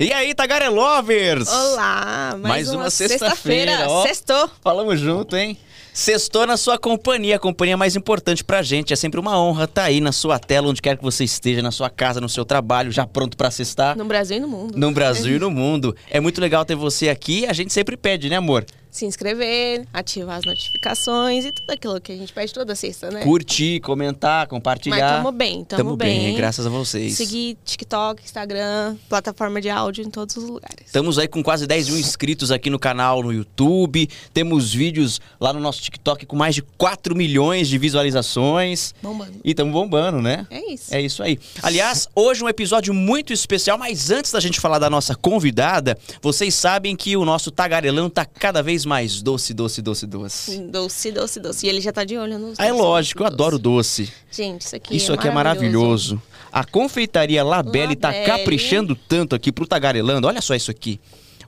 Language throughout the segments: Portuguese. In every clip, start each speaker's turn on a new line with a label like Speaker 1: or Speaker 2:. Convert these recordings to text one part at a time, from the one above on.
Speaker 1: E aí, Tagarelovers?
Speaker 2: Olá, mais,
Speaker 1: Mais uma
Speaker 2: uma,
Speaker 1: sexta-feira, ó.
Speaker 2: Sextou.
Speaker 1: Falamos junto, hein? Sextou na sua companhia, a companhia mais importante pra gente. É sempre uma honra estar aí na sua tela, onde quer que você esteja, na sua casa, no seu trabalho, já pronto pra sextar.
Speaker 2: No Brasil e no mundo.
Speaker 1: No Brasil e no mundo. É muito legal ter você aqui. A gente sempre pede, né, amor?
Speaker 2: Se inscrever, ativar as notificações e tudo aquilo que a gente pede toda sexta, né?
Speaker 1: Curtir, comentar,
Speaker 2: Mas
Speaker 1: compartilhar.
Speaker 2: tamo bem, tamo, bem.
Speaker 1: graças a vocês.
Speaker 2: Seguir TikTok, Instagram, plataforma de áudio em todos os lugares.
Speaker 1: Estamos aí com quase 10 mil inscritos aqui no canal no YouTube. Temos vídeos lá no nosso TikTok com mais de 4 milhões de visualizações.
Speaker 2: Bombando.
Speaker 1: E estamos bombando, né?
Speaker 2: É isso.
Speaker 1: É isso aí. Aliás, hoje um episódio muito especial, mas antes da gente falar da nossa convidada, vocês sabem que o nosso tagarelão tá cada vez mais doce, doce, doce, doce.
Speaker 2: Doce, doce, doce. E ele já tá de olho nos
Speaker 1: Ah, é lógico, eu
Speaker 2: doce.
Speaker 1: adoro doce.
Speaker 2: Gente, isso aqui
Speaker 1: Isso
Speaker 2: é
Speaker 1: aqui é maravilhoso. A confeitaria Labelle tá
Speaker 2: Labelle.
Speaker 1: caprichando tanto aqui pro tagarelando. Olha só isso aqui.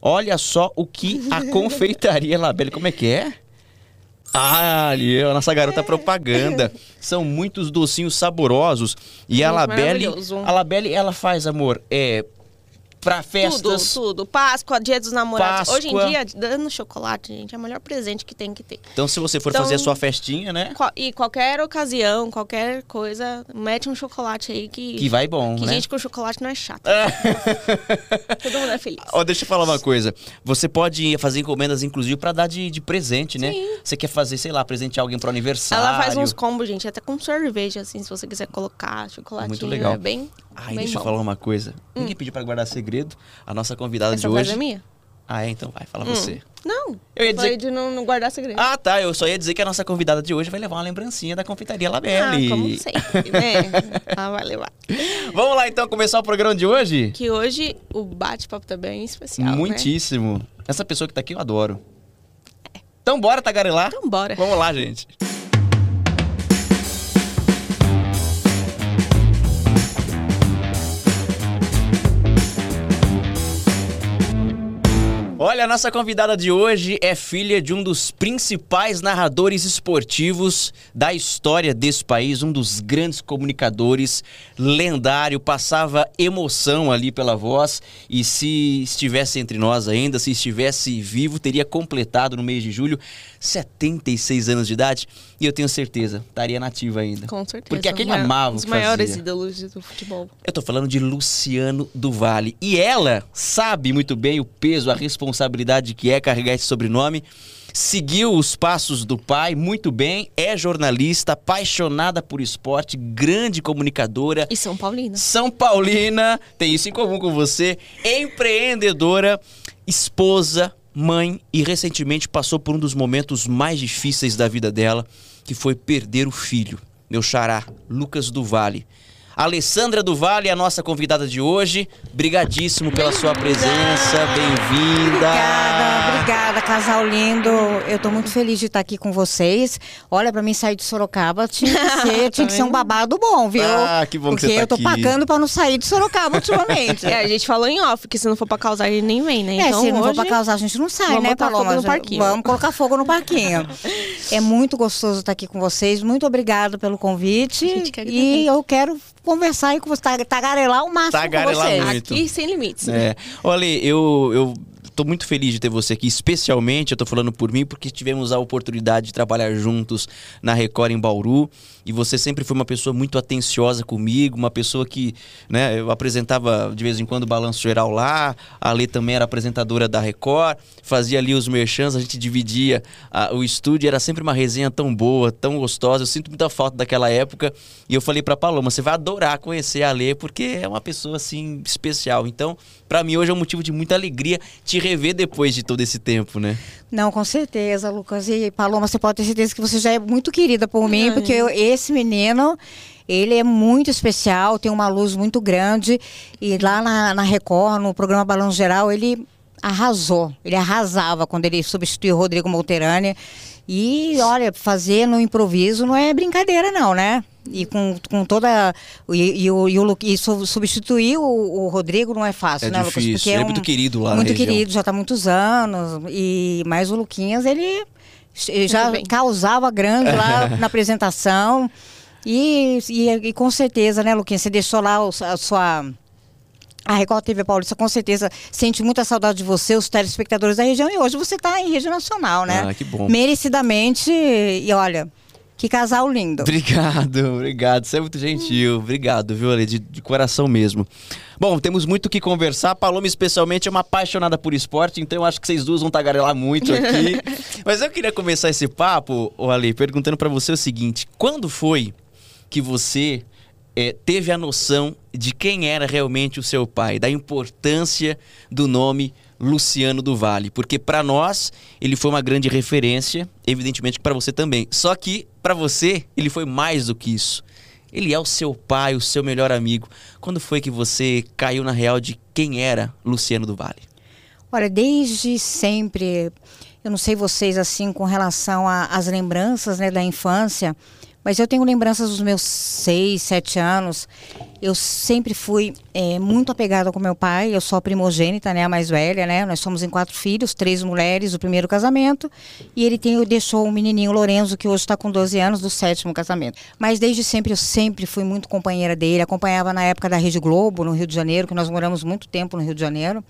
Speaker 1: Olha só o que a confeitaria Labelle, como é que é? Ah, ali, a nossa garota propaganda. São muitos docinhos saborosos. E a
Speaker 2: Gente,
Speaker 1: Labelle, a Labelle, ela faz, amor, é pra festas.
Speaker 2: Tudo, tudo. Páscoa, dia dos namorados.
Speaker 1: Páscoa.
Speaker 2: Hoje em dia, dando chocolate, gente, é o melhor presente que tem que ter.
Speaker 1: Então, se você for
Speaker 2: Então-
Speaker 1: fazer a sua festinha, né?
Speaker 2: E qualquer ocasião, qualquer coisa, mete um chocolate aí que.
Speaker 1: Que vai bom,
Speaker 2: que
Speaker 1: né?
Speaker 2: gente com chocolate não é chato. Todo mundo é feliz.
Speaker 1: Ó, deixa eu falar uma coisa. Você pode fazer encomendas, inclusive, pra dar de, de presente, né?
Speaker 2: Sim.
Speaker 1: Você quer fazer, sei lá, presentear alguém pro aniversário.
Speaker 2: Ela faz uns combos, gente, até com cerveja, assim, se você quiser colocar chocolate.
Speaker 1: Muito legal.
Speaker 2: É bem.
Speaker 1: Ai,
Speaker 2: bem
Speaker 1: deixa eu falar uma coisa. Ninguém pediu pra guardar segredo. A nossa convidada
Speaker 2: Essa
Speaker 1: de
Speaker 2: frase
Speaker 1: hoje.
Speaker 2: é minha?
Speaker 1: Ah, é? Então vai, fala você.
Speaker 2: Não.
Speaker 1: Eu ia dizer
Speaker 2: Foi de não, não guardar segredo.
Speaker 1: Ah, tá. Eu só ia dizer que a nossa convidada de hoje vai levar uma lembrancinha da confeitaria
Speaker 2: Ah,
Speaker 1: Labelle.
Speaker 2: como sempre, né? Ela vai levar.
Speaker 1: Vamos lá, então, começar o programa de hoje?
Speaker 2: Que hoje o bate-papo também é especial. Né?
Speaker 1: Muitíssimo. Essa pessoa que tá aqui eu adoro. Então bora tagarelar?
Speaker 2: Então bora.
Speaker 1: Vamos lá, gente. Olha, a nossa convidada de hoje é filha de um dos principais narradores esportivos da história desse país, um dos grandes comunicadores, lendário, passava emoção ali pela voz e se estivesse entre nós ainda, se estivesse vivo, teria completado no mês de julho 76 anos de idade e eu tenho certeza, estaria nativa ainda.
Speaker 2: Com certeza.
Speaker 1: Porque aquele
Speaker 2: Uma-
Speaker 1: amava o
Speaker 2: Os maiores
Speaker 1: fazia.
Speaker 2: ídolos do futebol.
Speaker 1: Eu tô falando de Luciano do Vale. E ela sabe muito bem o peso, a responsabilidade que é carregar esse sobrenome. Seguiu os passos do pai muito bem, é jornalista, apaixonada por esporte, grande comunicadora.
Speaker 2: E São Paulino.
Speaker 1: São Paulina, tem isso em comum com você, empreendedora, esposa, mãe e recentemente passou por um dos momentos mais difíceis da vida dela, que foi perder o filho, meu xará, Lucas do Vale. Alessandra do Vale, a nossa convidada de hoje. Brigadíssimo pela sua presença, bem-vinda.
Speaker 3: Obrigada, obrigada, casal lindo. Eu tô muito feliz de estar aqui com vocês. Olha, pra mim sair de Sorocaba tinha que ser, tinha que ser um babado bom, viu?
Speaker 1: Ah, que bom que
Speaker 3: Porque
Speaker 1: você tá
Speaker 3: eu tô
Speaker 1: aqui.
Speaker 3: pagando pra não sair de Sorocaba ultimamente.
Speaker 2: É, a gente falou em off, que se não for pra causar, ele nem vem, né?
Speaker 3: É,
Speaker 2: Então,
Speaker 3: se não for
Speaker 2: hoje...
Speaker 3: pra causar, a gente não sai,
Speaker 2: vamos
Speaker 3: né, Paloma?
Speaker 2: fogo no parquinho.
Speaker 3: Vamos colocar fogo no parquinho. é muito gostoso estar aqui com vocês. Muito obrigada pelo convite.
Speaker 2: A gente que.
Speaker 3: E eu quero conversar aí com vocês, tag- tagarelar o máximo
Speaker 1: Tagarelar
Speaker 3: com vocês.
Speaker 1: muito.
Speaker 2: Aqui sem limites.
Speaker 1: É. Olha, eu, eu tô muito feliz de ter você aqui, especialmente, eu tô falando por mim, porque tivemos a oportunidade de trabalhar juntos na Record em Bauru. E você sempre foi uma pessoa muito atenciosa comigo, uma pessoa que, né, eu apresentava de vez em quando o Balanço Geral lá, a Lê também era apresentadora da Record, fazia ali os merchans, a gente dividia ah, o estúdio, era sempre uma resenha tão boa, tão gostosa. Eu sinto muita falta daquela época. E eu falei pra Paloma, você vai adorar conhecer a Lê, porque é uma pessoa assim especial. Então, pra mim hoje é um motivo de muita alegria te rever depois de todo esse tempo, né?
Speaker 3: Não, com certeza, Lucas. E Paloma, você pode ter certeza que você já é muito querida por mim,
Speaker 2: Ai.
Speaker 3: porque eu- esse menino, ele é muito especial, tem uma luz muito grande. E lá na, na Record, no programa Balão Geral, ele arrasou. Ele arrasava quando ele substituiu o Rodrigo Molterani. E, olha, fazer no improviso não é brincadeira, não, né? E com, com toda. E, e, o, e, o e su- substituir o, o Rodrigo não é fácil,
Speaker 1: É
Speaker 3: né, Lucas?
Speaker 1: difícil,
Speaker 3: Porque
Speaker 1: ele é
Speaker 3: um-
Speaker 1: muito querido lá
Speaker 3: Muito querido, já está há muitos anos. E, mas o Luquinhas, ele ele já causava grande lá na apresentação. E, e, e com certeza, né, Luquinhas, você deixou lá o- a sua A Record TV Paulista com certeza sente muita saudade de você, os telespectadores da região, e hoje você está em rede nacional, né?
Speaker 1: Ah, que bom.
Speaker 3: Merecidamente, e olha, que casal lindo.
Speaker 1: Obrigado, obrigado. Você é muito gentil. Obrigado, viu, Ale? De, de coração mesmo. Bom, temos muito o que conversar. Paloma, especialmente, é uma apaixonada por esporte, então eu acho que vocês duas vão tagarelar muito aqui. Mas eu queria começar esse papo, Ale, perguntando para você o seguinte: quando foi que você é, teve a noção de quem era realmente o seu pai, da importância do nome Luciano do Vale, porque para nós ele foi uma grande referência, evidentemente para você também. Só que para você ele foi mais do que isso. Ele é o seu pai, o seu melhor amigo. Quando foi que você caiu na real de quem era Luciano do Vale?
Speaker 3: Olha, desde sempre, eu não sei vocês assim com relação às lembranças né, da infância, mas eu tenho lembranças dos meus seis, sete anos. Eu sempre fui é, muito apegada com meu pai. Eu sou a primogênita, né, a mais velha, né? Nós somos em quatro filhos, três mulheres do primeiro casamento. E ele tem, deixou um menininho, Lorenzo, que hoje está com 12 anos, do sétimo casamento. Mas desde sempre, eu sempre fui muito companheira dele. Acompanhava na época da Rede Globo, no Rio de Janeiro, que nós moramos muito tempo no Rio de Janeiro.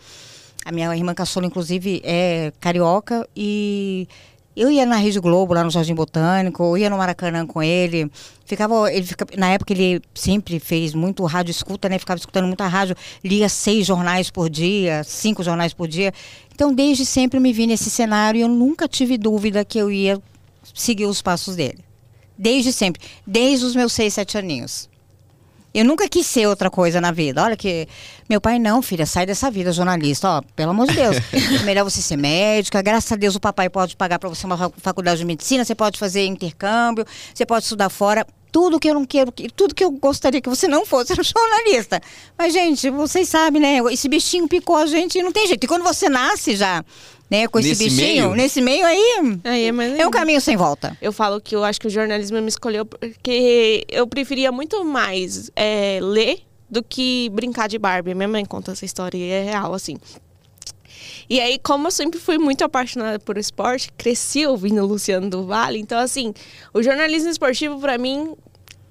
Speaker 3: A minha irmã caçula, inclusive, é carioca e eu ia na Rede Globo, lá no Jardim Botânico, eu ia no Maracanã com ele. Ficava, ele fica, na época ele sempre fez muito rádio escuta, né? Ficava escutando muita rádio, lia seis jornais por dia, cinco jornais por dia. Então, desde sempre me vi nesse cenário e eu nunca tive dúvida que eu ia seguir os passos dele. Desde sempre, desde os meus seis, sete aninhos. Eu nunca quis ser outra coisa na vida. Olha que. Meu pai, não, filha, sai dessa vida, jornalista. Ó, pelo amor de Deus. é melhor você ser médica. Graças a Deus o papai pode pagar para você uma faculdade de medicina, você pode fazer intercâmbio, você pode estudar fora. Tudo que eu não quero, tudo que eu gostaria que você não fosse era jornalista. Mas, gente, vocês sabem, né? Esse bichinho picou a gente e não tem jeito. E quando você nasce já né, com esse
Speaker 1: Nesse
Speaker 3: bichinho,
Speaker 1: meio?
Speaker 3: nesse meio aí,
Speaker 2: Aí é,
Speaker 3: é um caminho sem volta.
Speaker 2: Eu falo que eu acho que o jornalismo me escolheu porque eu preferia muito mais é, ler do que brincar de Barbie. Minha mãe conta essa história e é real, assim. E aí, como eu sempre fui muito apaixonada por esporte, cresci ouvindo Luciano do Vale. Então, assim, o jornalismo esportivo, para mim,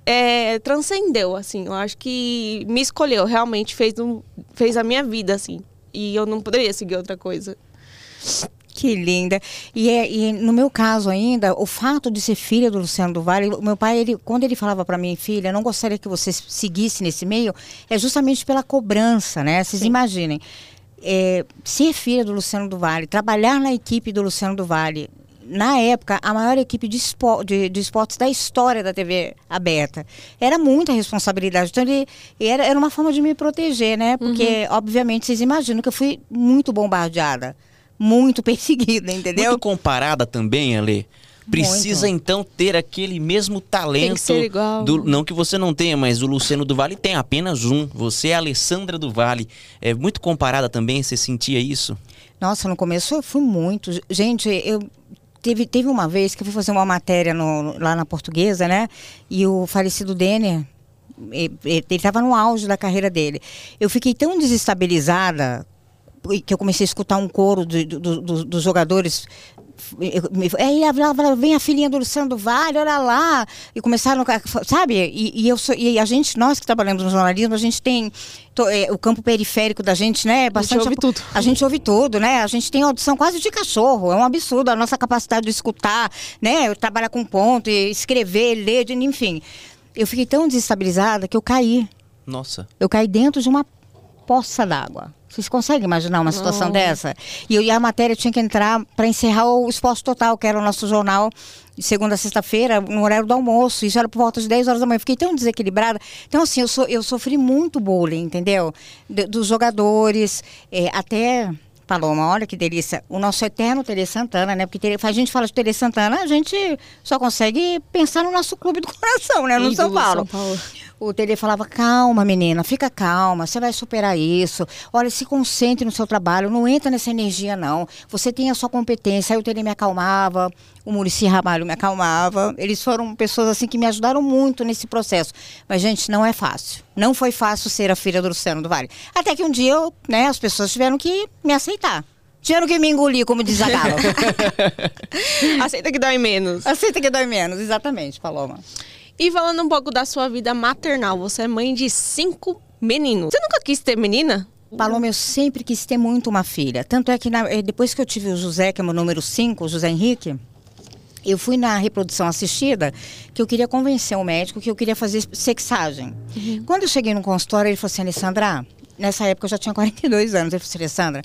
Speaker 2: é, transcendeu, assim. Eu acho que me escolheu, realmente fez, um, fez a minha vida, assim. E eu não poderia seguir outra coisa.
Speaker 3: Que linda. E, é, e no meu caso ainda, o fato de ser filha do Luciano do Vale, meu pai, ele, quando ele falava para mim, filha, não gostaria que você seguisse nesse meio, é justamente pela cobrança, né? Vocês
Speaker 2: Sim.
Speaker 3: imaginem. É, ser filha do Luciano do Vale, trabalhar na equipe do Luciano do Vale, na época, a maior equipe de, espo, de, de esportes da história da TV aberta. Era muita responsabilidade. Então, ele, era, era uma forma de me proteger, né? Porque, obviamente, vocês imaginam que eu fui muito bombardeada. Muito perseguida, entendeu?
Speaker 1: Muito comparada também, Ale. Precisa
Speaker 3: Muito.
Speaker 1: então ter aquele mesmo talento. do- não que você não tenha, mas o Luciano do Vale tem apenas um. Você é a Alessandra do Vale. É muito comparada também, você sentia isso?
Speaker 3: Nossa, no começo eu fui muito. Gente, eu teve, teve uma vez que eu fui fazer uma matéria no- lá na portuguesa, né? E o falecido Denner, ele estava no auge da carreira dele. Eu fiquei tão desestabilizada que eu comecei a escutar um coro de- do- do- do- dos jogadores. Aí vem a filhinha do Luciano do Vale, olha lá. E começaram, a- sabe? E, e eu sou- e a gente, nós que trabalhamos no jornalismo, a gente tem to- é, o campo periférico da gente, né? Bastante
Speaker 2: ouve
Speaker 3: apo-
Speaker 2: tudo.
Speaker 3: a gente ouve tudo, né? A gente tem audição quase de cachorro. É um absurdo a nossa capacidade de escutar, né? Trabalhar com ponto, escrever, ler, enfim. Eu fiquei tão desestabilizada que eu caí.
Speaker 1: Nossa.
Speaker 3: Eu caí dentro de uma poça d'água. Vocês conseguem imaginar uma situação
Speaker 2: Não.
Speaker 3: dessa? E, eu- e a matéria tinha que entrar para encerrar o Esporte Total, que era o nosso jornal, de segunda a sexta-feira, no horário do almoço. Isso era por volta de 10 horas da manhã. Eu fiquei tão desequilibrada. Então, assim, eu, so, eu sofri muito bullying, entendeu? De- dos jogadores, é, até. Paloma, olha que delícia. O nosso eterno Tere Santana, né? Porque Tere, a gente fala de Tere Santana, a gente só consegue pensar no nosso clube do coração, né? No São Paulo.
Speaker 2: São Paulo.
Speaker 3: O Tele falava, calma, menina, fica calma, você vai superar isso. Olha, se concentre no seu trabalho, não entra nessa energia, não. Você tem a sua competência. Aí o Tele me acalmava, o Murici Ramalho me acalmava. Eles foram pessoas assim que me ajudaram muito nesse processo. Mas, gente, não é fácil. Não foi fácil ser a filha do Luciano do Vale. Até que um dia, eu, né, as pessoas tiveram que me aceitar. Tiveram que me engolir, como diz a.
Speaker 2: Aceita que dói menos.
Speaker 3: Aceita que dói menos, exatamente, Paloma.
Speaker 2: E falando um pouco da sua vida maternal, você é mãe de cinco menino. Você nunca quis ter menina?
Speaker 3: Paloma, eu sempre quis ter muito uma filha. Tanto é que na, eh, depois que eu tive o José, que é meu número 5, o José Henrique, eu fui na reprodução assistida que eu queria convencer o médico que eu queria fazer sexagem. Uhum. Quando eu cheguei no consultório, ele falou assim, Alessandra, nessa época eu já tinha 42 anos, ele falou assim, Alessandra,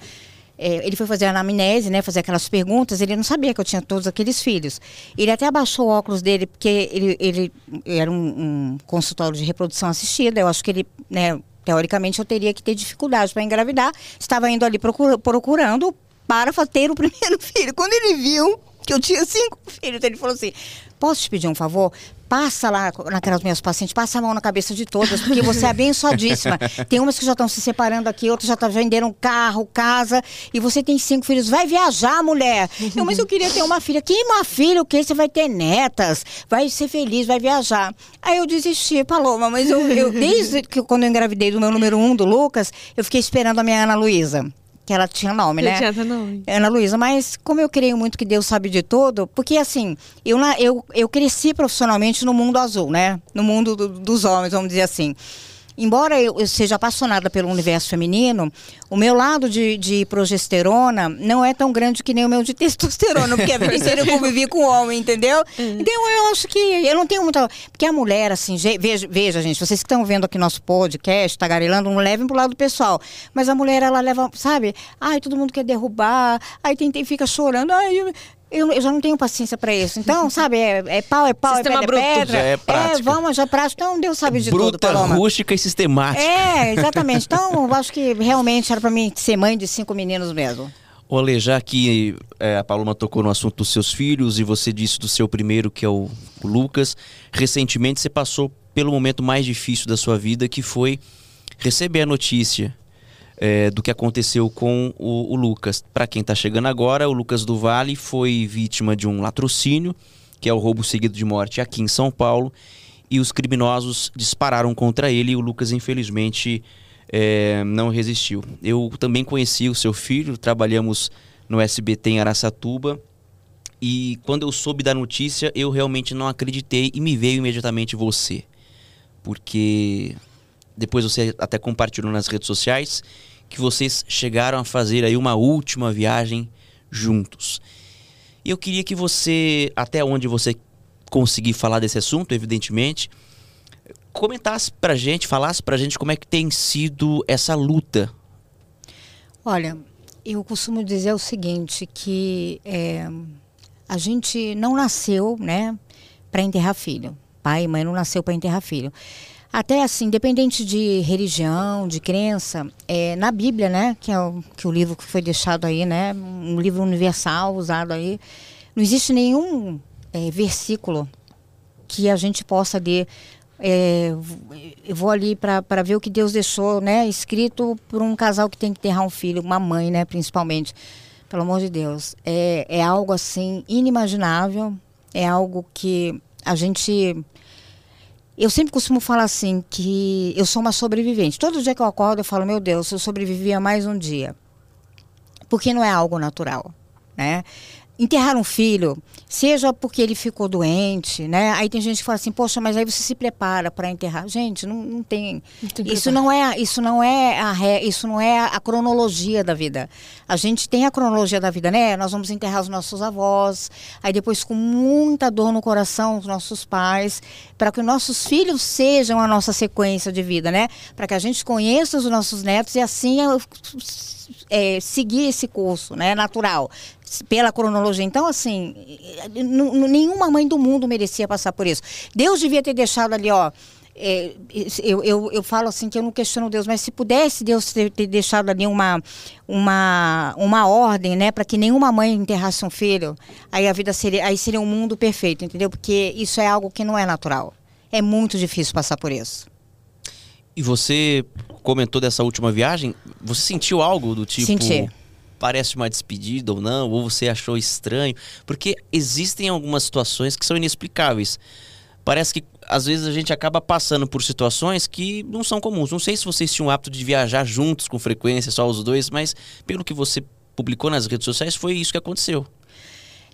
Speaker 3: é, ele foi fazer a anamnese, né, fazer aquelas perguntas, ele não sabia que eu tinha todos aqueles filhos. Ele até abaixou o óculos dele, porque ele, ele era um, um consultório de reprodução assistida, eu acho que ele, né, teoricamente eu teria que ter dificuldade para engravidar, estava indo ali procura, procurando para ter o primeiro filho. Quando ele viu que eu tinha cinco filhos, ele falou assim, posso te pedir um favor? Passa lá naquelas minhas pacientes, passa a mão na cabeça de todas, porque você é abençoadíssima. Tem umas que já estão se separando aqui, outras já estão tá vendendo carro, casa, e você tem cinco filhos. Vai viajar, mulher. Eu, mas eu queria ter uma filha. Que uma filha, o que? Você vai ter netas, vai ser feliz, vai viajar. Aí eu desisti, Paloma, mas eu, eu desde que quando eu engravidei do meu número um, do Lucas, eu fiquei esperando a minha Ana Luísa que ela tinha nome, né?
Speaker 2: Tinha nome.
Speaker 3: Ana Luísa, mas como eu creio muito que Deus sabe de tudo, porque assim, eu, eu, eu cresci profissionalmente no mundo azul, né? No mundo do, dos homens, vamos dizer assim embora eu, eu, seja apaixonada pelo universo feminino, o meu lado de, de, progesterona não é tão grande que nem o meu de testosterona, porque a vida inteira eu convivi com homem, entendeu? Uhum. Então eu acho que eu não tenho muita. Porque a mulher, assim, veja, veja gente, vocês que estão vendo aqui nosso podcast, tagarelando, não levem pro lado pessoal. Mas a mulher, ela leva, sabe? Ai, todo mundo quer derrubar, aí tem, tem fica chorando, ai, eu, eu, já não tenho paciência para isso. Então, sabe, é, é, pau, é pau, é Sistema é pedra, bruto. pedra. Já é, prática. é, vamos, já é prático. Então, Deus sabe de
Speaker 1: Bruta,
Speaker 3: tudo, Paloma.
Speaker 1: rústica e sistemática.
Speaker 3: É, exatamente. Então, eu acho que realmente era para mim ser mãe de cinco meninos mesmo.
Speaker 1: Olê, já que é, a Paloma tocou no assunto dos seus filhos e você disse do seu primeiro, que é o, o Lucas, recentemente você passou pelo momento mais difícil da sua vida, que foi receber a notícia é, do que aconteceu com o, o Lucas. Para quem está chegando agora, o Lucas do Vale foi vítima de um latrocínio, que é o roubo seguido de morte aqui em São Paulo, e os criminosos dispararam contra ele e o Lucas, infelizmente, é, não resistiu. Eu também conheci o seu filho, trabalhamos no SBT em Araçatuba. E quando eu soube da notícia, eu realmente não acreditei e me veio imediatamente você. Porque depois você até compartilhou nas redes sociais, que vocês chegaram a fazer aí uma última viagem juntos. E eu queria que você, até onde você conseguir falar desse assunto, evidentemente, comentasse pra gente, falasse pra gente como é que tem sido essa luta.
Speaker 3: Olha, eu costumo dizer o seguinte, que é, a gente não nasceu, né, para enterrar filho. Pai e mãe não nasceu para enterrar filho. Até assim, independente de religião, de crença, é, na Bíblia, né, que é o, que o livro que foi deixado aí, né, um livro universal usado aí, não existe nenhum é, versículo que a gente possa ler. É, eu vou ali para ver o que Deus deixou, né, escrito por um casal que tem que enterrar um filho, uma mãe, né, principalmente. Pelo amor de Deus, é, é algo assim inimaginável, é algo que a gente eu sempre costumo falar assim, que eu sou uma sobrevivente. Todo dia que eu acordo, eu falo, meu Deus, eu sobrevivi a mais um dia. Porque não é algo natural, né? Enterrar um filho, seja porque ele ficou doente, né? Aí tem gente que fala assim, poxa, mas aí você se prepara para enterrar. Gente, não, não tem. Isso não é, isso não é a isso não é a cronologia da vida. A gente tem a cronologia da vida, né? Nós vamos enterrar os nossos avós, aí depois com muita dor no coração os nossos pais, para que nossos filhos sejam a nossa sequência de vida, né? Para que a gente conheça os nossos netos e assim é, seguir esse curso, né, natural, pela cronologia. Então, assim, nenhuma mãe do mundo merecia passar por isso. Deus devia ter deixado ali, ó. É, eu, eu, eu falo assim que eu não questiono Deus, mas se pudesse Deus ter, ter deixado ali uma, uma, uma ordem, né, para que nenhuma mãe enterrasse um filho, aí a vida seria, aí seria um mundo perfeito, entendeu? Porque isso é algo que não é natural. É muito difícil passar por isso.
Speaker 1: E você comentou dessa última viagem, você sentiu algo do tipo.
Speaker 3: Senti.
Speaker 1: Parece uma despedida ou não, ou você achou estranho? Porque existem algumas situações que são inexplicáveis. Parece que às vezes a gente acaba passando por situações que não são comuns. Não sei se vocês tinham o hábito de viajar juntos com frequência, só os dois, mas pelo que você publicou nas redes sociais, foi isso que aconteceu.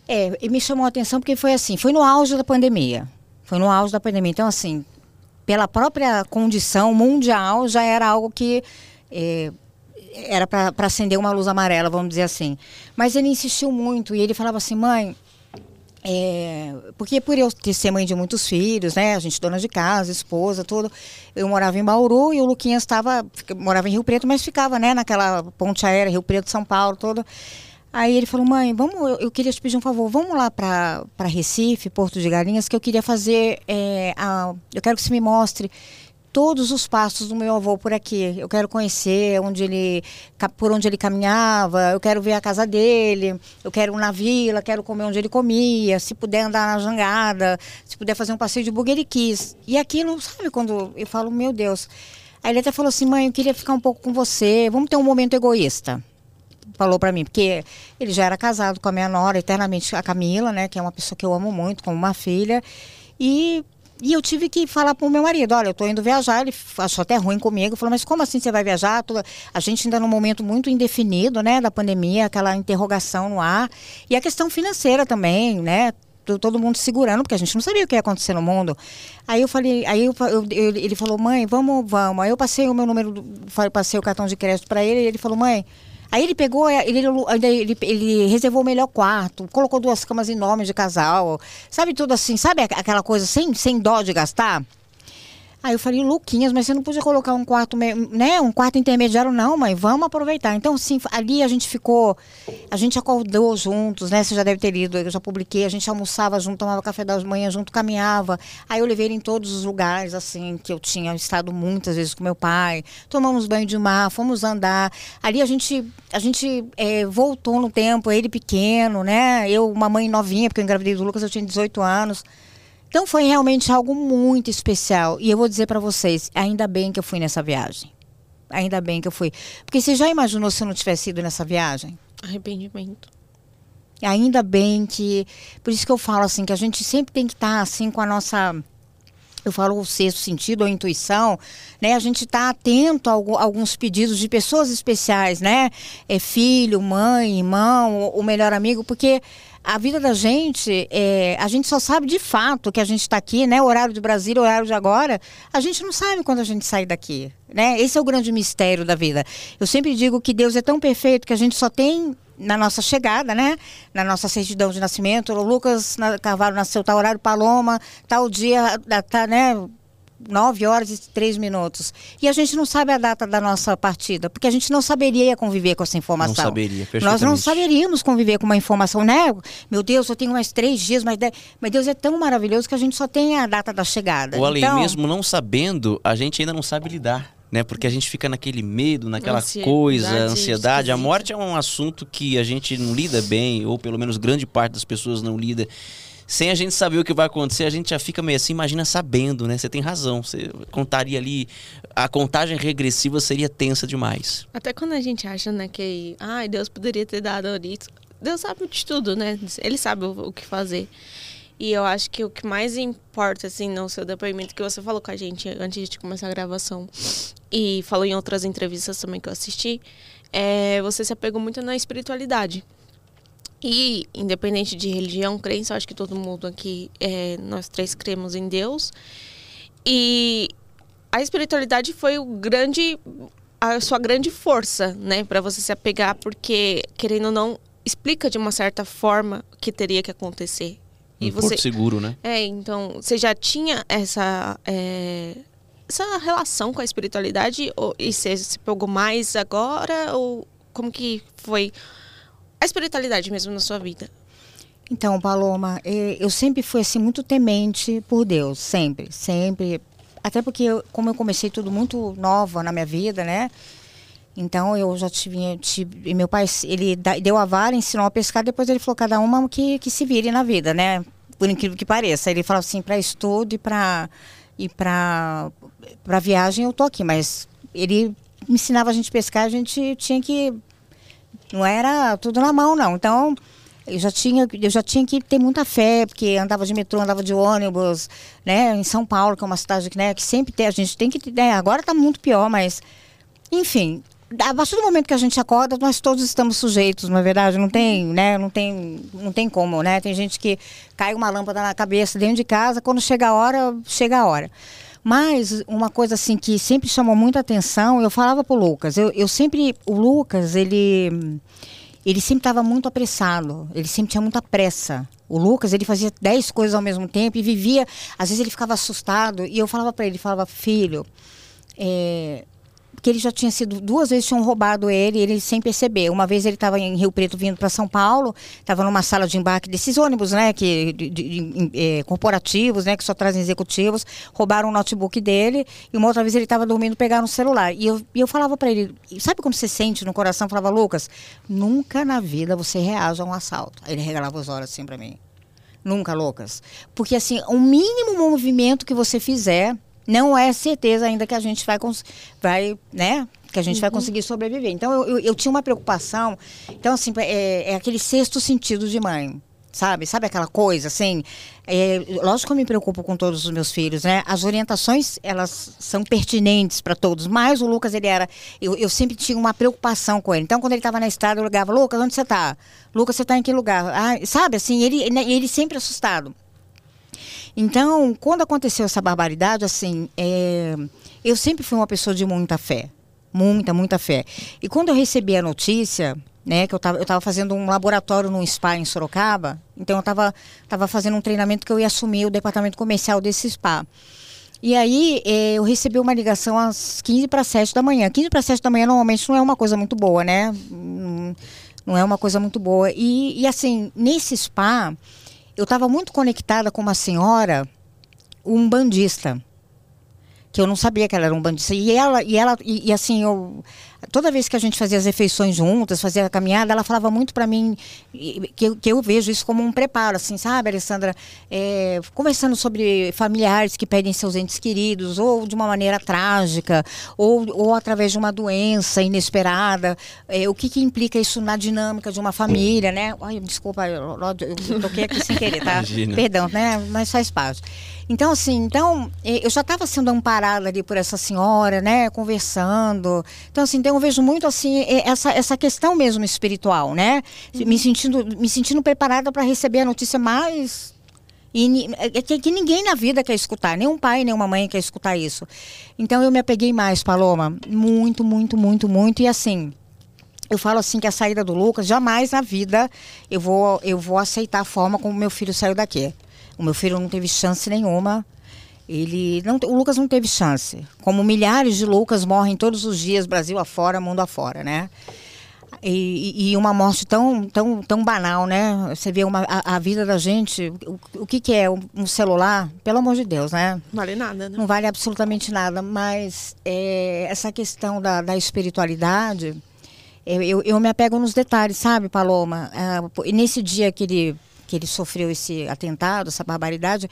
Speaker 3: É, e me chamou a atenção porque foi assim, foi no auge da pandemia. Foi no auge da pandemia. Então, assim, pela própria condição mundial, já era algo que é, era para acender uma luz amarela, vamos dizer assim. Mas ele insistiu muito e ele falava assim, mãe, é, porque por eu ter ser mãe de muitos filhos, né? A gente dona de casa, esposa, tudo. Eu morava em Bauru e o Luquinhas estava morava em Rio Preto, mas ficava, né? Naquela ponte aérea Rio Preto, São Paulo, todo. Aí ele falou, mãe, vamos, eu, queria te pedir um favor, vamos lá para Recife, Porto de Galinhas, que eu queria fazer, é, a, eu quero que você me mostre todos os passos do meu avô por aqui. Eu quero conhecer onde ele, por onde ele caminhava, eu quero ver a casa dele, eu quero ir na vila, quero comer onde ele comia, se puder andar na jangada, se puder fazer um passeio de bugueriquis. E aquilo, sabe, quando eu falo, meu Deus. Aí ele até falou assim, mãe, eu queria ficar um pouco com você, vamos ter um momento egoísta falou para mim, porque ele já era casado com a minha nora, eternamente a Camila, né, que é uma pessoa que eu amo muito, como uma filha. E, e eu tive que falar para o meu marido, olha, eu estou indo viajar, ele achou até ruim comigo, falou, mas como assim você vai viajar? A gente ainda num momento muito indefinido, né, da pandemia, aquela interrogação no ar. E a questão financeira também, né, todo mundo segurando, porque a gente não sabia o que ia acontecer no mundo. Aí eu falei, aí eu, eu, ele falou, mãe, vamos, vamos. Aí eu passei o meu número, passei o cartão de crédito para ele, e ele falou, mãe, Aí ele pegou, é, ele, ele, ele, reservou o melhor quarto, colocou duas camas enormes de casal, sabe tudo assim, sabe aquela coisa sem, sem dó de gastar? Aí eu falei, Luquinhas, mas você não podia colocar um quarto, né, um quarto intermediário, não, mãe, vamos aproveitar. Então, sim, ali a gente ficou, a gente acordou juntos, né, você já deve ter lido, eu já publiquei, a gente almoçava junto, tomava café da manhã junto, caminhava. Aí eu levei ele em todos os lugares, assim, que eu tinha estado muitas vezes com meu pai, tomamos banho de mar, fomos andar. Ali a gente, a gente é, voltou no tempo, ele pequeno, né, eu, uma mãe novinha, porque eu engravidei do Lucas, eu tinha 18 anos. Então foi realmente algo muito especial. E eu vou dizer para vocês, ainda bem que eu fui nessa viagem. Ainda bem que eu fui. Porque você já imaginou se eu não tivesse ido nessa viagem?
Speaker 2: Arrependimento.
Speaker 3: Ainda bem que. Por isso que eu falo assim, que a gente sempre tem que estar tá, assim com a nossa eu falo o sexto sentido, a intuição, né? A gente está atento a alguns pedidos de pessoas especiais, né? É filho, mãe, irmão, o melhor amigo, porque a vida da gente, é, a gente só sabe de fato que a gente está aqui, né? Horário de Brasília, horário de agora. A gente não sabe quando a gente sai daqui, né? Esse é o grande mistério da vida. Eu sempre digo que Deus é tão perfeito que a gente só tem na nossa chegada, né? Na nossa certidão de nascimento. O Lucas Carvalho nasceu tal horário, Paloma, tal dia, tá, né? 9 horas e 3 minutos. E a gente não sabe a data da nossa partida, porque a gente não saberia conviver com essa informação.
Speaker 1: Não saberia,
Speaker 3: Nós não saberíamos conviver com uma informação, né? Meu Deus, eu tenho mais três dias, mas, mas Deus é tão maravilhoso que a gente só tem a data da chegada.
Speaker 1: O além então... mesmo não sabendo, a gente ainda não sabe lidar. Né? Porque a gente fica naquele medo, naquela ansiedade, coisa, ansiedade. A morte é um assunto que a gente não lida bem, ou pelo menos grande parte das pessoas não lida sem a gente saber o que vai acontecer, a gente já fica meio assim, imagina sabendo, né? Você tem razão. Você contaria ali. A contagem regressiva seria tensa demais.
Speaker 2: Até quando a gente acha, né, que ai, Deus poderia ter dado isso. Deus sabe de tudo, né? Ele sabe o, o que fazer. E eu acho que o que mais importa, assim, no seu depoimento, que você falou com a gente antes de começar a gravação, e falou em outras entrevistas também que eu assisti, é você se apegou muito na espiritualidade. E, independente de religião, crença, eu acho que todo mundo aqui, é, nós três cremos em Deus. E a espiritualidade foi o grande, a sua grande força, né, para você se apegar, porque, querendo ou não, explica de uma certa forma o que teria que acontecer.
Speaker 1: Um e você, porto seguro, né?
Speaker 2: É, então, você já tinha essa. É, essa relação com a espiritualidade? Ou, e você se pegou mais agora? Ou como que foi a espiritualidade mesmo na sua vida?
Speaker 3: Então, Paloma, é, eu sempre fui assim muito temente por Deus, sempre, sempre. Até porque eu, como eu comecei tudo muito nova na minha vida, né? Então eu já tive, tive meu pai, ele deu a vara, ensinou a pescar, depois ele falou cada uma que, que se vire na vida, né? Por incrível que pareça. Ele falou assim, para estudo e para e para para viagem eu tô aqui, mas ele ensinava a gente a pescar, a gente tinha que não era tudo na mão, não. Então, eu já tinha, eu já tinha que ter muita fé, porque andava de metrô, andava de ônibus, né? Em São Paulo, que é uma cidade que, né, que sempre tem, a gente tem que, né, agora está muito pior, mas enfim, a partir do momento que a gente acorda, nós todos estamos sujeitos, não é verdade? Não tem, né? Não tem, não tem como, né? Tem gente que cai uma lâmpada na cabeça dentro de casa, quando chega a hora, chega a hora. Mas uma coisa assim que sempre chamou muita atenção, eu falava pro Lucas, eu, eu sempre, o Lucas, ele ele sempre estava muito apressado, ele sempre tinha muita pressa. O Lucas, ele fazia dez coisas ao mesmo tempo e vivia, às vezes ele ficava assustado e eu falava para ele, falava, filho, é, que ele já tinha sido duas vezes tinham roubado ele, ele sem perceber. Uma vez ele estava em Rio Preto vindo para São Paulo, estava numa sala de embarque desses ônibus, né, que de, de, é, corporativos, né, que só trazem executivos, roubaram o notebook dele e uma outra vez ele estava dormindo, pegaram o celular. E eu, e eu falava para ele, sabe como você sente no coração? Eu falava, Lucas, nunca na vida você reage a um assalto. Aí ele regalava os olhos assim para mim. Nunca, Lucas. Porque assim, o mínimo movimento que você fizer não é certeza ainda que a gente vai, vai né? Que a gente uhum. vai conseguir sobreviver. Então, eu, eu, eu, tinha uma preocupação. Então, assim, é, é aquele sexto sentido de mãe sabe? Sabe aquela coisa, assim? É, lógico que eu me preocupo com todos os meus filhos, né? As orientações, elas são pertinentes para todos, mas o Lucas, ele era... Eu, eu sempre tinha uma preocupação com ele. Então, quando ele estava na estrada, eu ligava, Lucas, onde você está? Lucas, você está em que lugar? Ah, sabe, assim, ele, ele sempre assustado. Então, quando aconteceu essa barbaridade, assim, é, eu sempre fui uma pessoa de muita fé. Muita, muita fé. E quando eu recebi a notícia, né, que eu estava eu tava fazendo um laboratório num spa em Sorocaba, então eu estava tava fazendo um treinamento que eu ia assumir o departamento comercial desse spa. E aí é, eu recebi uma ligação às 15 para 7 da manhã. 15 para 7 da manhã normalmente não é uma coisa muito boa, né? Não, é uma coisa muito boa. E, e assim, nesse spa, eu estava muito conectada com uma senhora, um bandista, que eu não sabia que ela era um bandista. E ela, e ela, e, e assim, eu toda vez que a gente fazia as refeições juntas, fazia a caminhada, ela falava muito para mim que eu, que eu vejo isso como um preparo, assim, sabe, Alessandra? É, conversando sobre familiares que perdem seus entes queridos, ou de uma maneira trágica, ou, ou através de uma doença inesperada. É, o que, que implica isso na dinâmica de uma família, né? Ai, desculpa, eu, eu toquei aqui sem querer, tá? Imagina. Perdão, né? Mas faz parte. Então, assim, então, é, eu já estava sendo amparada ali por essa senhora, né? Conversando. Então, assim, então eu vejo muito, assim, essa, essa questão mesmo espiritual, né? Uhum. Me, sentindo, me sentindo preparada para receber a notícia mais e é, que, que, ninguém na vida quer escutar, nem um pai, nem uma mãe quer escutar isso. Então eu me apeguei mais, Paloma, muito, muito, muito, muito. E assim, eu falo assim que a saída do Lucas, jamais na vida eu vou, eu vou aceitar a forma como meu filho saiu daqui. O meu filho não teve chance nenhuma. Ele não, o Lucas não teve chance. Como milhares de Lucas morrem todos os dias, Brasil afora, mundo afora, né? E, e, uma morte tão, tão, tão banal, né? Você vê uma, a, a vida da gente, o, o que, que é um celular? Pelo amor de Deus, né?
Speaker 2: Vale nada, né?
Speaker 3: Não vale absolutamente nada, mas é, essa questão da, da espiritualidade, eu, eu, eu, me apego nos detalhes, sabe, Paloma? É, nesse dia que ele que ele sofreu esse atentado, essa barbaridade,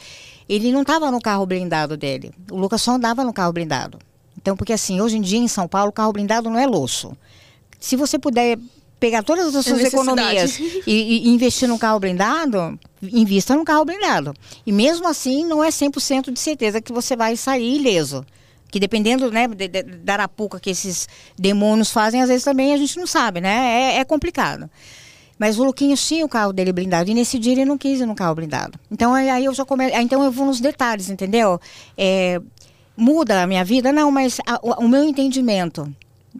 Speaker 3: ele não estava no carro blindado dele. O Lucas só andava no carro blindado. Então, porque assim, hoje em dia em São Paulo, carro blindado não é luxo. Se você puder pegar todas as suas é economias e, e, investir num carro blindado, invista num carro blindado. E mesmo assim, não é 100% de certeza que você vai sair ileso. Que dependendo né, de, de, da arapuca que esses demônios fazem, às vezes também a gente não sabe, né? É, é complicado. Mas o Luquinhos tinha o carro dele blindado. E nesse dia ele não quis ir no carro blindado. Então aí eu já come... Então eu vou nos detalhes, entendeu? É... Muda a minha vida? Não, mas a, o, o meu entendimento.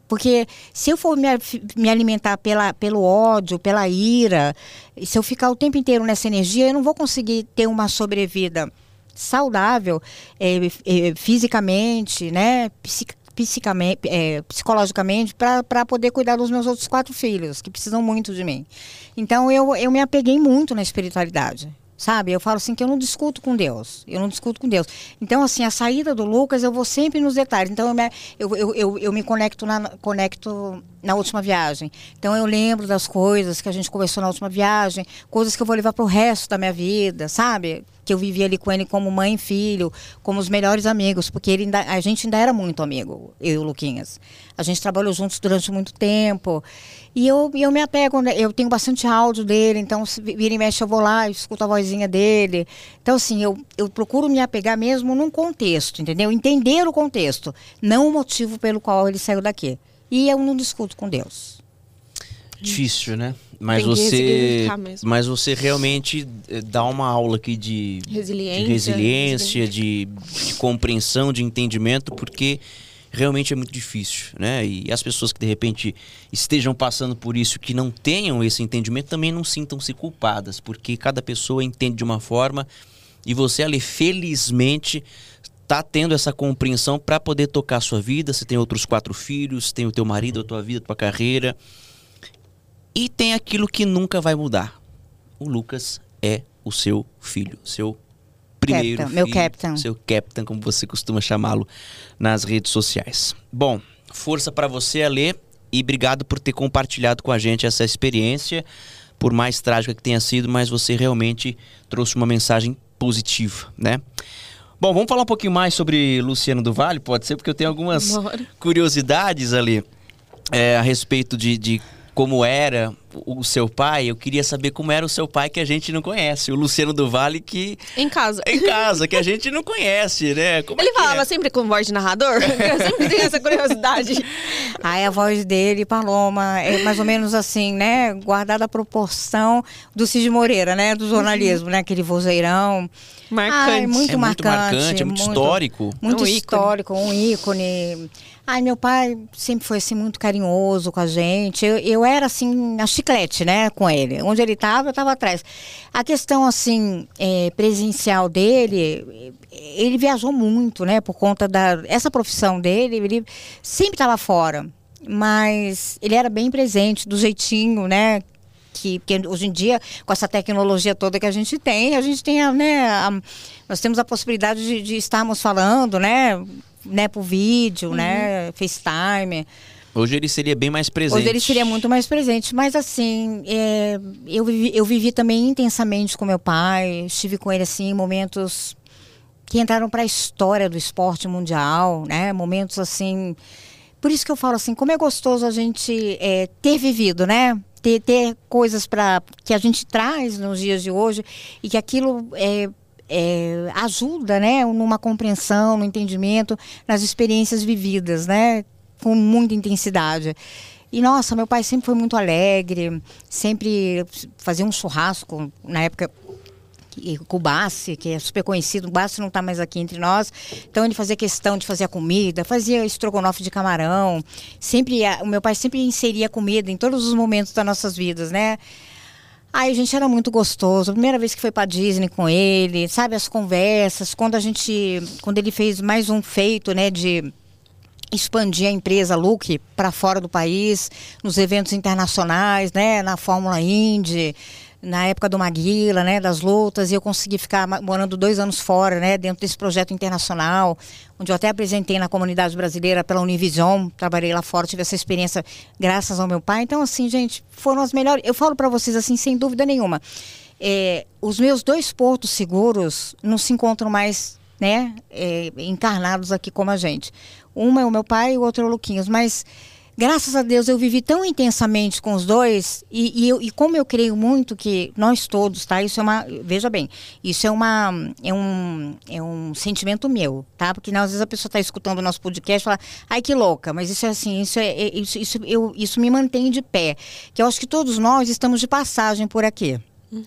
Speaker 3: Porque se eu for me, me, alimentar pela, pelo ódio, pela ira, se eu ficar o tempo inteiro nessa energia, eu não vou conseguir ter uma sobrevida saudável é, é, fisicamente, né, psic, psicamente, é, psicologicamente para poder cuidar dos meus outros quatro filhos, que precisam muito de mim. Então eu, eu me apeguei muito na espiritualidade. Sabe? Eu falo assim que eu não discuto com Deus. Eu não discuto com Deus. Então, assim, a saída do Lucas, eu vou sempre nos detalhes. Então, eu me, eu, eu, eu, eu me conecto na, conecto na última viagem. Então, eu lembro das coisas que a gente conversou na última viagem, coisas que eu vou levar para o resto da minha vida, sabe? que eu vivia ali com ele como mãe e filho, como os melhores amigos, porque ele ainda, a gente ainda era muito amigo, eu e o Luquinhas. A gente trabalhou juntos durante muito tempo. E eu, eu me apego, né? eu tenho bastante áudio dele, então se vira e mexe eu vou lá, escuto a vozinha dele. Então, assim, eu, eu procuro me apegar mesmo num contexto, entendeu? Entender o contexto, não o motivo pelo qual ele saiu daqui. E eu não discuto com Deus.
Speaker 1: Difícil, né? Mas você, mas você realmente eh, dá uma aula aqui de
Speaker 2: Resiliência.
Speaker 1: de resiliência, de, de compreensão, de entendimento, porque realmente é muito difícil, né? E as pessoas que de repente estejam passando por isso, que não tenham esse entendimento, também não sintam-se culpadas, porque cada pessoa entende de uma forma e você ali felizmente tá tendo essa compreensão para poder tocar a sua vida. Você tem outros quatro filhos, tem o teu marido, a tua vida, a tua carreira. E tem aquilo que nunca vai mudar. O Lucas é o seu filho, seu primeiro
Speaker 3: Captain, meu
Speaker 1: filho,
Speaker 3: captain.
Speaker 1: seu captain, como você costuma chamá-lo nas redes sociais. Bom, força para você, Alê, e obrigado por ter compartilhado com a gente essa experiência, por mais trágica que tenha sido, mas você realmente trouxe uma mensagem positiva, né? Bom, vamos falar um pouquinho mais sobre Luciano do Vale, pode ser, porque eu tenho algumas
Speaker 2: Bora.
Speaker 1: curiosidades ali é, a respeito de, de como era o, seu pai. Eu queria saber como era o seu pai que a gente não conhece, o Luciano do Vale que
Speaker 2: Em casa.
Speaker 1: em casa, que a gente não conhece, né? Como é
Speaker 2: Ele
Speaker 1: que
Speaker 2: falava
Speaker 1: é?
Speaker 2: sempre com voz de narrador. Eu sempre tenho essa curiosidade.
Speaker 3: Aí a voz dele, Paloma, é mais ou menos assim, né? Guardada a proporção do Cid Moreira, né? Do jornalismo, né? Aquele vozeirão.
Speaker 2: Marcante.
Speaker 3: Ai, muito
Speaker 1: é muito
Speaker 3: marcante,
Speaker 1: marcante, é muito,
Speaker 3: muito-
Speaker 1: histórico.
Speaker 3: Muito
Speaker 2: Um ícone.
Speaker 3: histórico, um ícone. Ai, meu pai sempre foi assim muito carinhoso com a gente. Eu, eu era assim, a chiclete, né, com ele. Onde ele estava, eu estava atrás. A questão assim é, presencial dele, ele viajou muito, né, por conta da essa profissão dele. Ele sempre estava fora, mas ele era bem presente, do jeitinho, né, que, que hoje em dia, com essa tecnologia toda que a gente tem, a gente tem a, né, a- nós temos a possibilidade de, de estarmos falando, né, né, por vídeo, né, FaceTime.
Speaker 1: Hoje ele seria bem mais presente.
Speaker 3: Hoje ele seria muito mais presente, mas assim, é, eu, vivi, eu vivi também intensamente com meu pai, estive com ele assim em momentos que entraram para a história do esporte mundial, né? Momentos assim, por isso que eu falo assim, como é gostoso a gente é, ter vivido, né? Ter, ter coisas para que a gente traz nos dias de hoje e que aquilo é, é, ajuda, né? Numa compreensão, no entendimento, nas experiências vividas, né? Com muita intensidade. E nossa, meu pai sempre foi muito alegre, sempre fazia um churrasco na época Bassi, que é super conhecido, o Bassi não está mais aqui entre nós, então ele fazia questão de fazer a comida, fazia estrogonofe de camarão, sempre, o meu pai sempre inseria comida em todos os momentos das nossas vidas, né? Ai, gente, era muito gostoso. A primeira vez que foi pra Disney com ele, sabe, as conversas, quando a gente, quando ele fez mais um feito, né, de expandir a empresa Look para fora do país, nos eventos internacionais, né, na Fórmula Indy, na época do Maguila, né, das lutas, e eu consegui ficar morando dois anos fora, né, dentro desse projeto internacional, onde eu até apresentei na comunidade brasileira pela Univision, trabalhei lá fora, tive essa experiência graças ao meu pai. Então, assim, gente, foram as melhores. Eu falo para vocês assim, sem dúvida nenhuma. É, os meus dois portos seguros não se encontram mais né, é, encarnados aqui como a gente. Uma é o meu pai e o outro é o Luquinhos. Mas, graças a Deus, eu vivi tão intensamente com os dois e, e, eu- e como eu creio muito que nós todos, tá? Isso é uma, veja bem, isso é uma, é um, é um sentimento meu, tá? Porque às vezes a pessoa está escutando o nosso podcast e fala, ai que louca, mas isso é assim, isso é, é- isso, isso, eu, isso me mantém de pé. Que eu acho que todos nós estamos de passagem por aqui.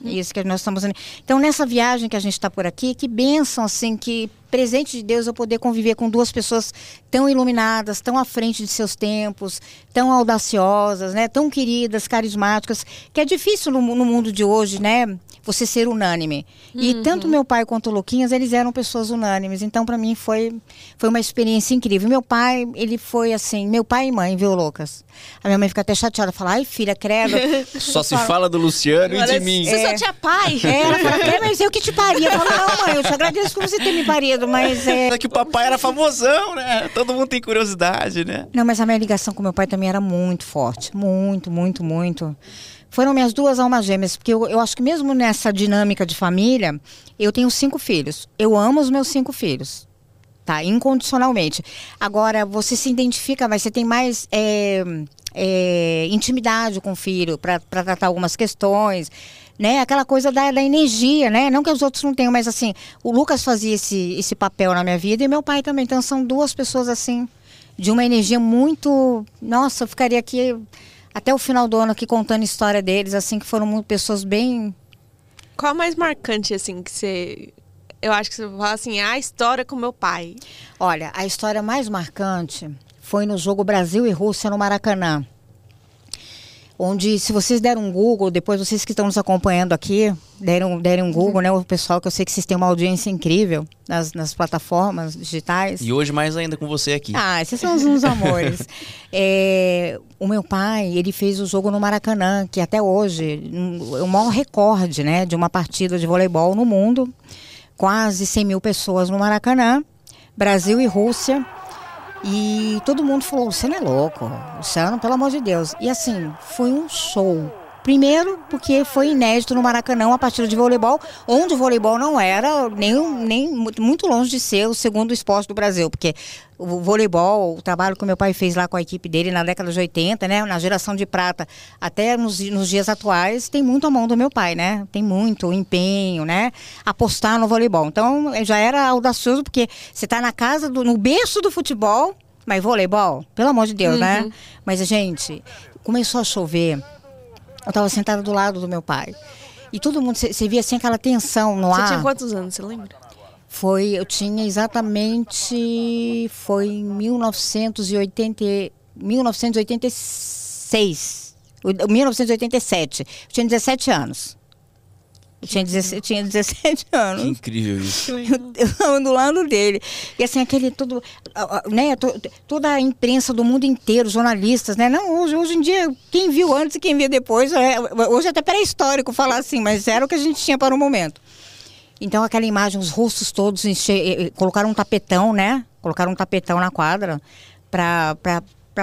Speaker 3: Isso que nós estamos. Então, nessa viagem que a gente está por aqui, que bênção, assim, que presente de Deus eu poder conviver com duas pessoas tão iluminadas, tão à frente de seus tempos, tão audaciosas, né? Tão queridas, carismáticas, que é difícil no, no mundo de hoje, né? Você ser unânime. E tanto meu pai quanto o Luquinhas, eles eram pessoas unânimes. Então, para mim, foi, foi uma experiência incrível. Meu pai, ele foi assim, meu pai e mãe, viu, Lucas? A minha mãe fica até chateada, fala, ai, filha, credo.
Speaker 1: Só se fala do Luciano e de mim.
Speaker 2: Você
Speaker 3: É.
Speaker 2: só tinha pai.
Speaker 3: É, ela fala, é, mas eu que te paria. Eu falo, não, mãe, eu te agradeço por você ter me parido, mas é.
Speaker 1: É que o papai era famosão, né? Todo mundo tem curiosidade, né?
Speaker 3: Não, mas a minha ligação com meu pai também era muito forte. Muito, muito, muito. Foram minhas duas almas gêmeas, porque eu, eu acho que mesmo nessa dinâmica de família, eu tenho cinco filhos. Eu amo os meus cinco filhos. Tá? Incondicionalmente. Agora, você se identifica, mas você tem mais é, é, intimidade com o filho para tratar algumas questões. Né? Aquela coisa da, da energia, né? Não que os outros não tenham, mas assim, o Lucas fazia esse, esse papel na minha vida e meu pai também. Então são duas pessoas assim, de uma energia muito. Nossa, eu ficaria aqui até o final do ano aqui contando a história deles, assim, que foram pessoas bem.
Speaker 2: Qual a mais marcante, assim, que você. Eu acho que você fala assim, a história com meu pai.
Speaker 3: Olha, a história mais marcante foi no jogo Brasil e Rússia no Maracanã. Onde, se vocês deram um Google, depois vocês que estão nos acompanhando aqui, deram, deram um Google, né? O pessoal que eu sei que vocês têm uma audiência incrível nas, nas plataformas digitais.
Speaker 1: E hoje mais ainda com você aqui.
Speaker 3: Ah, esses são os uns amores. É, o meu pai, ele fez o jogo no Maracanã, que até hoje é o maior recorde, né, de uma partida de voleibol no mundo. Quase 100 mil pessoas no Maracanã, Brasil e Rússia. E todo mundo falou, Luciano é louco, Luciano, pelo amor de Deus. E assim, foi um show. Primeiro, porque foi inédito no Maracanã uma partida de voleibol, onde o voleibol não era nem, nem mu- muito longe de ser o segundo esporte do Brasil, porque o voleibol, o trabalho que meu pai fez lá com a equipe dele na década de 80, né, na geração de prata, até nos, nos dias atuais, tem muito a mão do meu pai, né? Tem muito empenho, né? Apostar no voleibol. Então, já era audacioso, porque você está na casa, do, no berço do futebol, mas voleibol, pelo amor de Deus, né? Mas, gente, começou a chover. Eu estava sentada do lado do meu pai. E todo mundo, você via assim aquela tensão no
Speaker 2: Você
Speaker 3: ar.
Speaker 2: tinha quantos anos, você lembra?
Speaker 3: Foi, eu tinha exatamente, foi em 1980, 1986, o- 1987. Eu tinha 17 anos. Eu tinha 17, eu tinha 17
Speaker 1: Que
Speaker 3: anos.
Speaker 1: incrível isso.
Speaker 3: Eu eu do lado dele. E assim, aquele ah, né, to- toda a imprensa do mundo inteiro, jornalistas, né? Não, hoje, hoje em dia, quem viu antes e quem vê depois, é, hoje é até pré-histórico falar assim, mas era o que a gente tinha para o momento. Então aquela imagem, os rostos todos, enche, eh, eh, colocaram um tapetão, né? Colocaram um tapetão na quadra para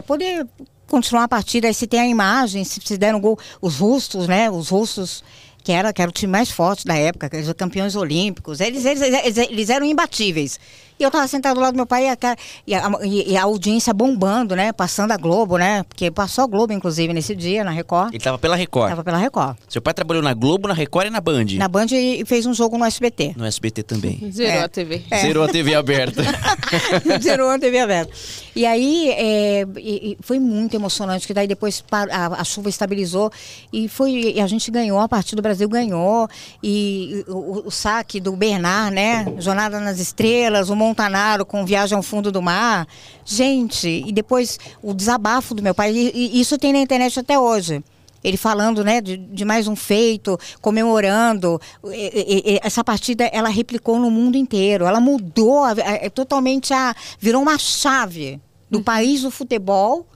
Speaker 3: poder continuar a partida. Aí se tem a imagem, se se deram gol, os rostos, né? Os rostos que era, que era o time mais forte da época, que eles eram campeões olímpicos. Eles, eles, eles, eles eram imbatíveis. E eu estava sentado do lado do meu pai e a, cara- e a, e a audiência bombando, né? Passando a Globo, né? Porque passou a Globo, inclusive, nesse dia, na Record.
Speaker 1: Ele tava pela Record.
Speaker 3: Estava pela Record.
Speaker 1: Seu pai trabalhou na Globo, na Record e na Band.
Speaker 3: Na Band e fez um jogo no SBT.
Speaker 1: No SBT também.
Speaker 2: Zerou
Speaker 3: É.
Speaker 2: a TV.
Speaker 1: Zerou a TV aberta.
Speaker 3: Zerou a TV aberta. E aí é, e- e foi muito emocionante, que daí depois a, a chuva estabilizou e foi e a gente ganhou, a partir do Brasil ganhou. E o, o saque do Bernard, né? Jornada nas Estrelas, o Montanaro com Viagem ao Fundo do Mar. Gente, e depois o desabafo do meu pai, e, e isso tem na internet até hoje. Ele falando, né, de, de mais um feito, comemorando. E- e- e- Essa partida, ela replicou no mundo inteiro. Ela mudou a- a- totalmente a... Virou uma chave do país do futebol,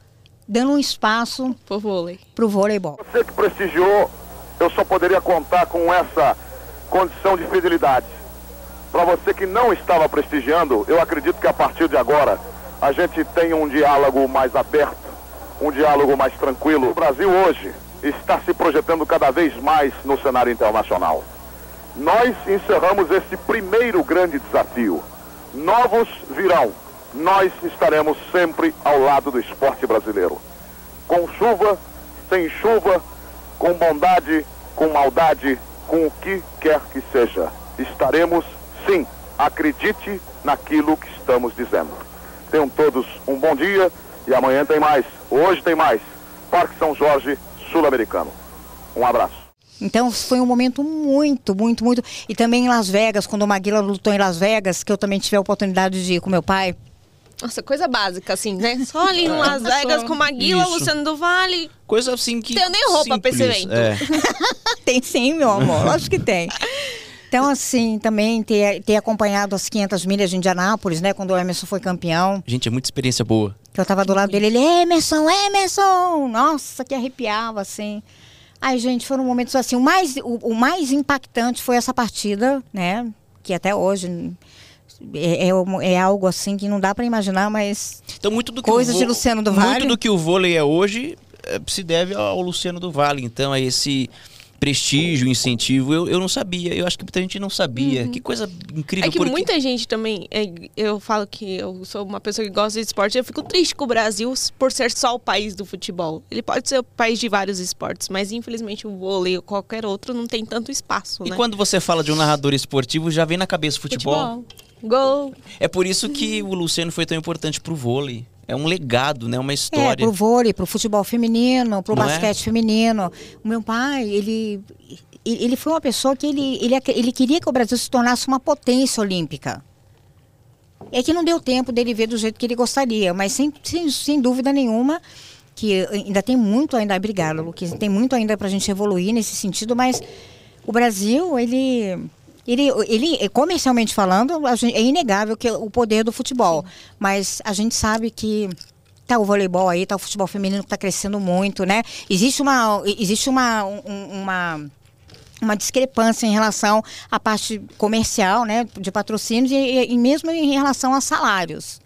Speaker 3: dando um espaço
Speaker 2: Por vôlei.
Speaker 3: para o voleibol.
Speaker 4: Você que prestigiou, eu só poderia contar com essa condição de fidelidade. Para você que não estava prestigiando, eu acredito que a partir de agora a gente tenha um diálogo mais aberto, um diálogo mais tranquilo. O Brasil hoje está se projetando cada vez mais no cenário internacional. Nós encerramos esse primeiro grande desafio. Novos virão. Nós estaremos sempre ao lado do esporte brasileiro com chuva, sem chuva, com bondade, com maldade, com o que quer que seja. Estaremos, sim, acredite naquilo que estamos dizendo. Tenham todos um bom dia e amanhã tem mais. Hoje tem mais. Parque São Jorge, Sul-Americano. Um abraço.
Speaker 3: Então foi um momento muito, muito, muito. E também em Las Vegas, quando o Maguila lutou em Las Vegas, que eu também tive a oportunidade de ir com meu pai.
Speaker 2: Nossa, coisa básica, assim, né? Só ali em Las Vegas com Maguila,
Speaker 1: Isso.
Speaker 2: Luciano do Vale.
Speaker 1: Coisa assim que.
Speaker 2: Tenho nem roupa pra esse
Speaker 1: simples.
Speaker 2: evento.
Speaker 1: É.
Speaker 3: Tem sim, meu amor. Lógico que tem. Então, assim, também ter, ter acompanhado as 500 milhas de Indianápolis, né? Quando o Emerson foi campeão.
Speaker 1: Gente, é muita experiência boa.
Speaker 3: Que eu tava do lado dele, ele, Emerson, Emerson! Nossa, que arrepiava, assim. Ai, gente, foram momentos assim. O mais, o, o mais impactante foi essa partida, né? Que até hoje é, é, é algo assim que não dá para imaginar, mas
Speaker 1: Então, muito do que
Speaker 3: Coisas de Luciano do Vale.
Speaker 1: Muito do que o vôlei é hoje eh, se deve ao Luciano do Vale. Então, a esse prestígio, incentivo, eu, eu não sabia. Eu acho que muita gente não sabia. Que coisa incrível.
Speaker 2: É que
Speaker 1: porque-
Speaker 2: muita gente também. é, eu falo que eu sou uma pessoa que gosta de esporte. Eu fico triste com o Brasil por ser só o país do futebol. Ele pode ser o país de vários esportes, mas infelizmente o vôlei ou qualquer outro não tem tanto espaço,
Speaker 1: E
Speaker 2: né?
Speaker 1: quando você fala de um narrador esportivo, já vem na cabeça futebol.
Speaker 2: Gol.
Speaker 1: É por isso que o Luciano foi tão importante pro vôlei. É um legado, né? Uma
Speaker 3: É,
Speaker 1: história.
Speaker 3: pro vôlei, pro futebol feminino, pro
Speaker 1: Não é?
Speaker 3: basquete feminino. O meu pai, ele, ele foi uma pessoa que ele, ele, ele queria que o Brasil se tornasse uma potência olímpica. É que não deu tempo dele ver do jeito que ele gostaria, mas sem, sem, sem dúvida nenhuma que ainda tem muito ainda, obrigada, Luquinhas, tem muito ainda para a gente evoluir nesse sentido, mas o Brasil, ele, ele, ele comercialmente falando, gente- é inegável que o poder do futebol, mas a gente sabe que tá o voleibol aí, tá o futebol feminino que está crescendo muito, né? Existe uma, existe uma, um- uma uma discrepância em relação à parte comercial, né, de patrocínios e, e- e mesmo em relação a salários,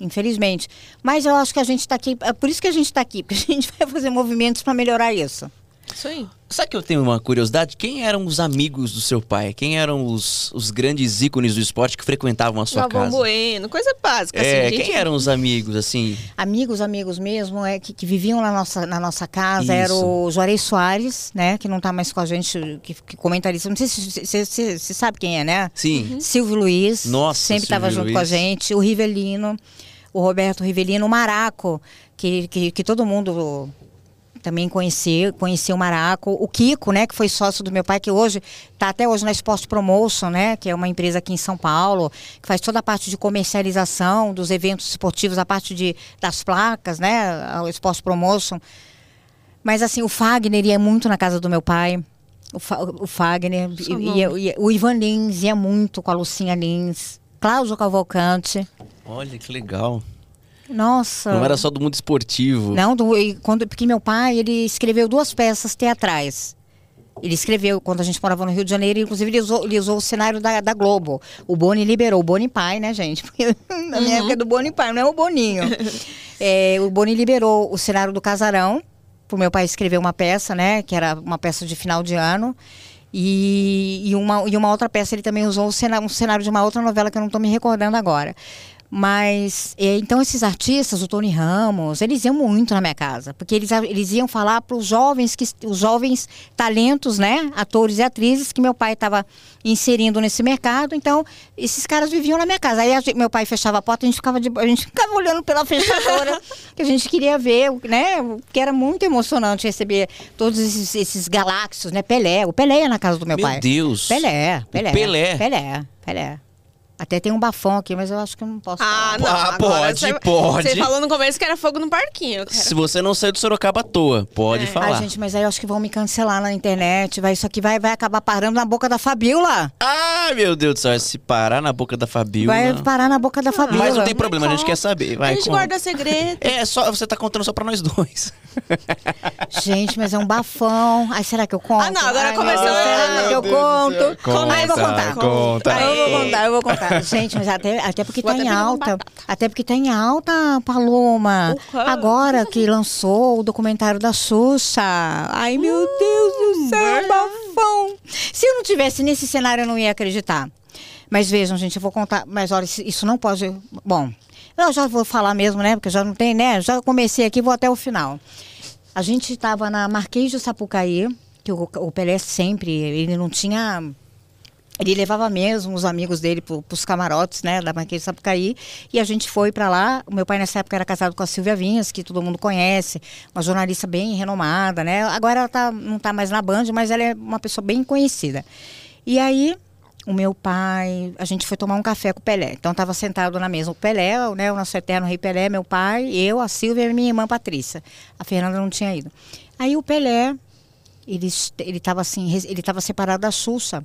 Speaker 3: infelizmente. Mas eu acho que a gente está aqui, é por isso que a gente está aqui, porque a gente vai fazer movimentos para melhorar isso.
Speaker 2: Isso aí.
Speaker 1: Sabe que eu tenho uma curiosidade? Quem eram os amigos do seu pai? Quem eram os, os grandes ícones do esporte que frequentavam a sua
Speaker 2: Galvão
Speaker 1: casa?
Speaker 2: Bueno, coisa básica,
Speaker 1: É,
Speaker 2: assim, gente.
Speaker 1: quem eram os amigos, assim?
Speaker 3: Amigos, amigos mesmo, é que, que viviam na nossa, na nossa casa,
Speaker 1: Isso.
Speaker 3: era o Juarez Soares, né, que não está mais com a gente, que, que comentarista, não sei se você sabe quem é, né?
Speaker 1: Sim.
Speaker 3: Silvio Luiz,
Speaker 1: Nossa,
Speaker 3: sempre estava
Speaker 1: Silvio
Speaker 3: junto com a
Speaker 1: Luiz.
Speaker 3: gente. O Rivelino, o Roberto Rivelino, o Maraco, que, que, que todo mundo também conhecia, conhecia o Maraco. O Kiko, né, que foi sócio do meu pai, que hoje está até hoje na Sport Promotion, né, que é uma empresa aqui em São Paulo, que faz toda a parte de comercialização dos eventos esportivos, a parte de, das placas, né, a Sport Promotion. Mas assim, o Fagner ia muito na casa do meu pai. O, Fa- o Fagner, ia- ia- o Ivan Lins ia muito com a Lucinha Lins. Cláudio Cavalcante.
Speaker 1: Olha que legal.
Speaker 3: Nossa.
Speaker 1: Não era só do mundo esportivo.
Speaker 3: Não, do- quando, porque meu pai, ele escreveu duas peças teatrais. Ele escreveu quando a gente morava no Rio de Janeiro, inclusive ele usou, ele usou o cenário da, da Globo. O Boni liberou, o Boni pai, né, gente? Porque na minha época é do Boni pai, não é o Boninho. É, o Boni liberou o cenário do Casarão, pro meu pai escrever uma peça, né, que era uma peça de final de ano. E, e, uma, e uma outra peça ele também usou o cenário, um cenário de uma outra novela que eu não estou me recordando agora. Mas, é, então esses artistas, o Tony Ramos, eles iam muito na minha casa, porque eles, eles iam falar para os jovens, que, os jovens talentos, né, atores e atrizes que meu pai estava inserindo nesse mercado. Então, esses caras viviam na minha casa. Aí gente- meu pai fechava a porta, a gente ficava, de, a gente ficava olhando pela fechadura, que a gente queria ver, né, que era muito emocionante receber todos esses, esses galáxios, né, Pelé. O Pelé ia na casa do meu,
Speaker 1: Meu
Speaker 3: pai.
Speaker 1: Deus.
Speaker 3: Pelé, Pelé.
Speaker 1: Pelé.
Speaker 3: Pelé, Pelé. Até tem um bafão aqui, mas eu acho que eu não posso
Speaker 2: Ah,
Speaker 3: falar.
Speaker 2: não.
Speaker 1: Ah,
Speaker 2: agora
Speaker 1: pode,
Speaker 2: você,
Speaker 1: pode.
Speaker 2: Você falou no começo que era fogo no parquinho. cara.
Speaker 1: Se você não saiu do Sorocaba à toa, pode
Speaker 2: É.
Speaker 1: falar.
Speaker 3: Ai, gente, mas aí eu acho que vão me cancelar na internet. Vai, isso aqui vai, vai acabar parando na boca da Fabiola.
Speaker 1: Ai, meu Deus do céu, se parar na boca da Fabiola.
Speaker 3: Vai parar na boca da Fabiola.
Speaker 1: Mas não tem problema, a gente
Speaker 2: conta.
Speaker 1: quer saber. Vai,
Speaker 2: a gente
Speaker 1: conta.
Speaker 2: guarda segredo.
Speaker 1: É, só, você tá contando só pra nós dois.
Speaker 3: Gente, mas é um bafão. Ai, será que eu conto?
Speaker 2: Ah, não, agora
Speaker 3: Ai,
Speaker 2: começou
Speaker 3: Será que eu
Speaker 1: Deus
Speaker 3: conto?
Speaker 1: Conta,
Speaker 3: Ai, eu vou contar.
Speaker 1: conta.
Speaker 3: Ai, eu vou contar, eu vou contar. Gente, mas até, até porque
Speaker 2: Vou
Speaker 3: tá em alta. Até porque tá em alta, Paloma.
Speaker 2: Uhum.
Speaker 3: Agora que lançou o documentário da Xuxa. Ai, meu Deus do céu, bafão. Se eu não tivesse nesse cenário, eu não ia acreditar. Mas vejam, gente, eu vou contar. Mas olha, isso- isso não pode. Bom, eu já vou falar mesmo, né? Porque já não tem, né? Já comecei aqui, vou até o final. A gente estava na Marquês de Sapucaí, que o, o Pelé sempre, ele não tinha. Ele levava mesmo os amigos dele para os camarotes, né, da Marquês de Sapucaí, e a gente foi para lá. O meu pai nessa época era casado com a Silvia Vinhas, que todo mundo conhece, uma jornalista bem renomada, né? Agora ela tá, não está mais na Band, mas ela é uma pessoa bem conhecida. E aí o meu pai, a gente foi tomar um café com o Pelé. Então estava sentado na mesa o Pelé, né, o nosso eterno rei Pelé, meu pai, eu, a Silvia e minha irmã Patrícia. A Fernanda não tinha ido. Aí o Pelé, ele ele estava assim, ele estava separado da Xuxa.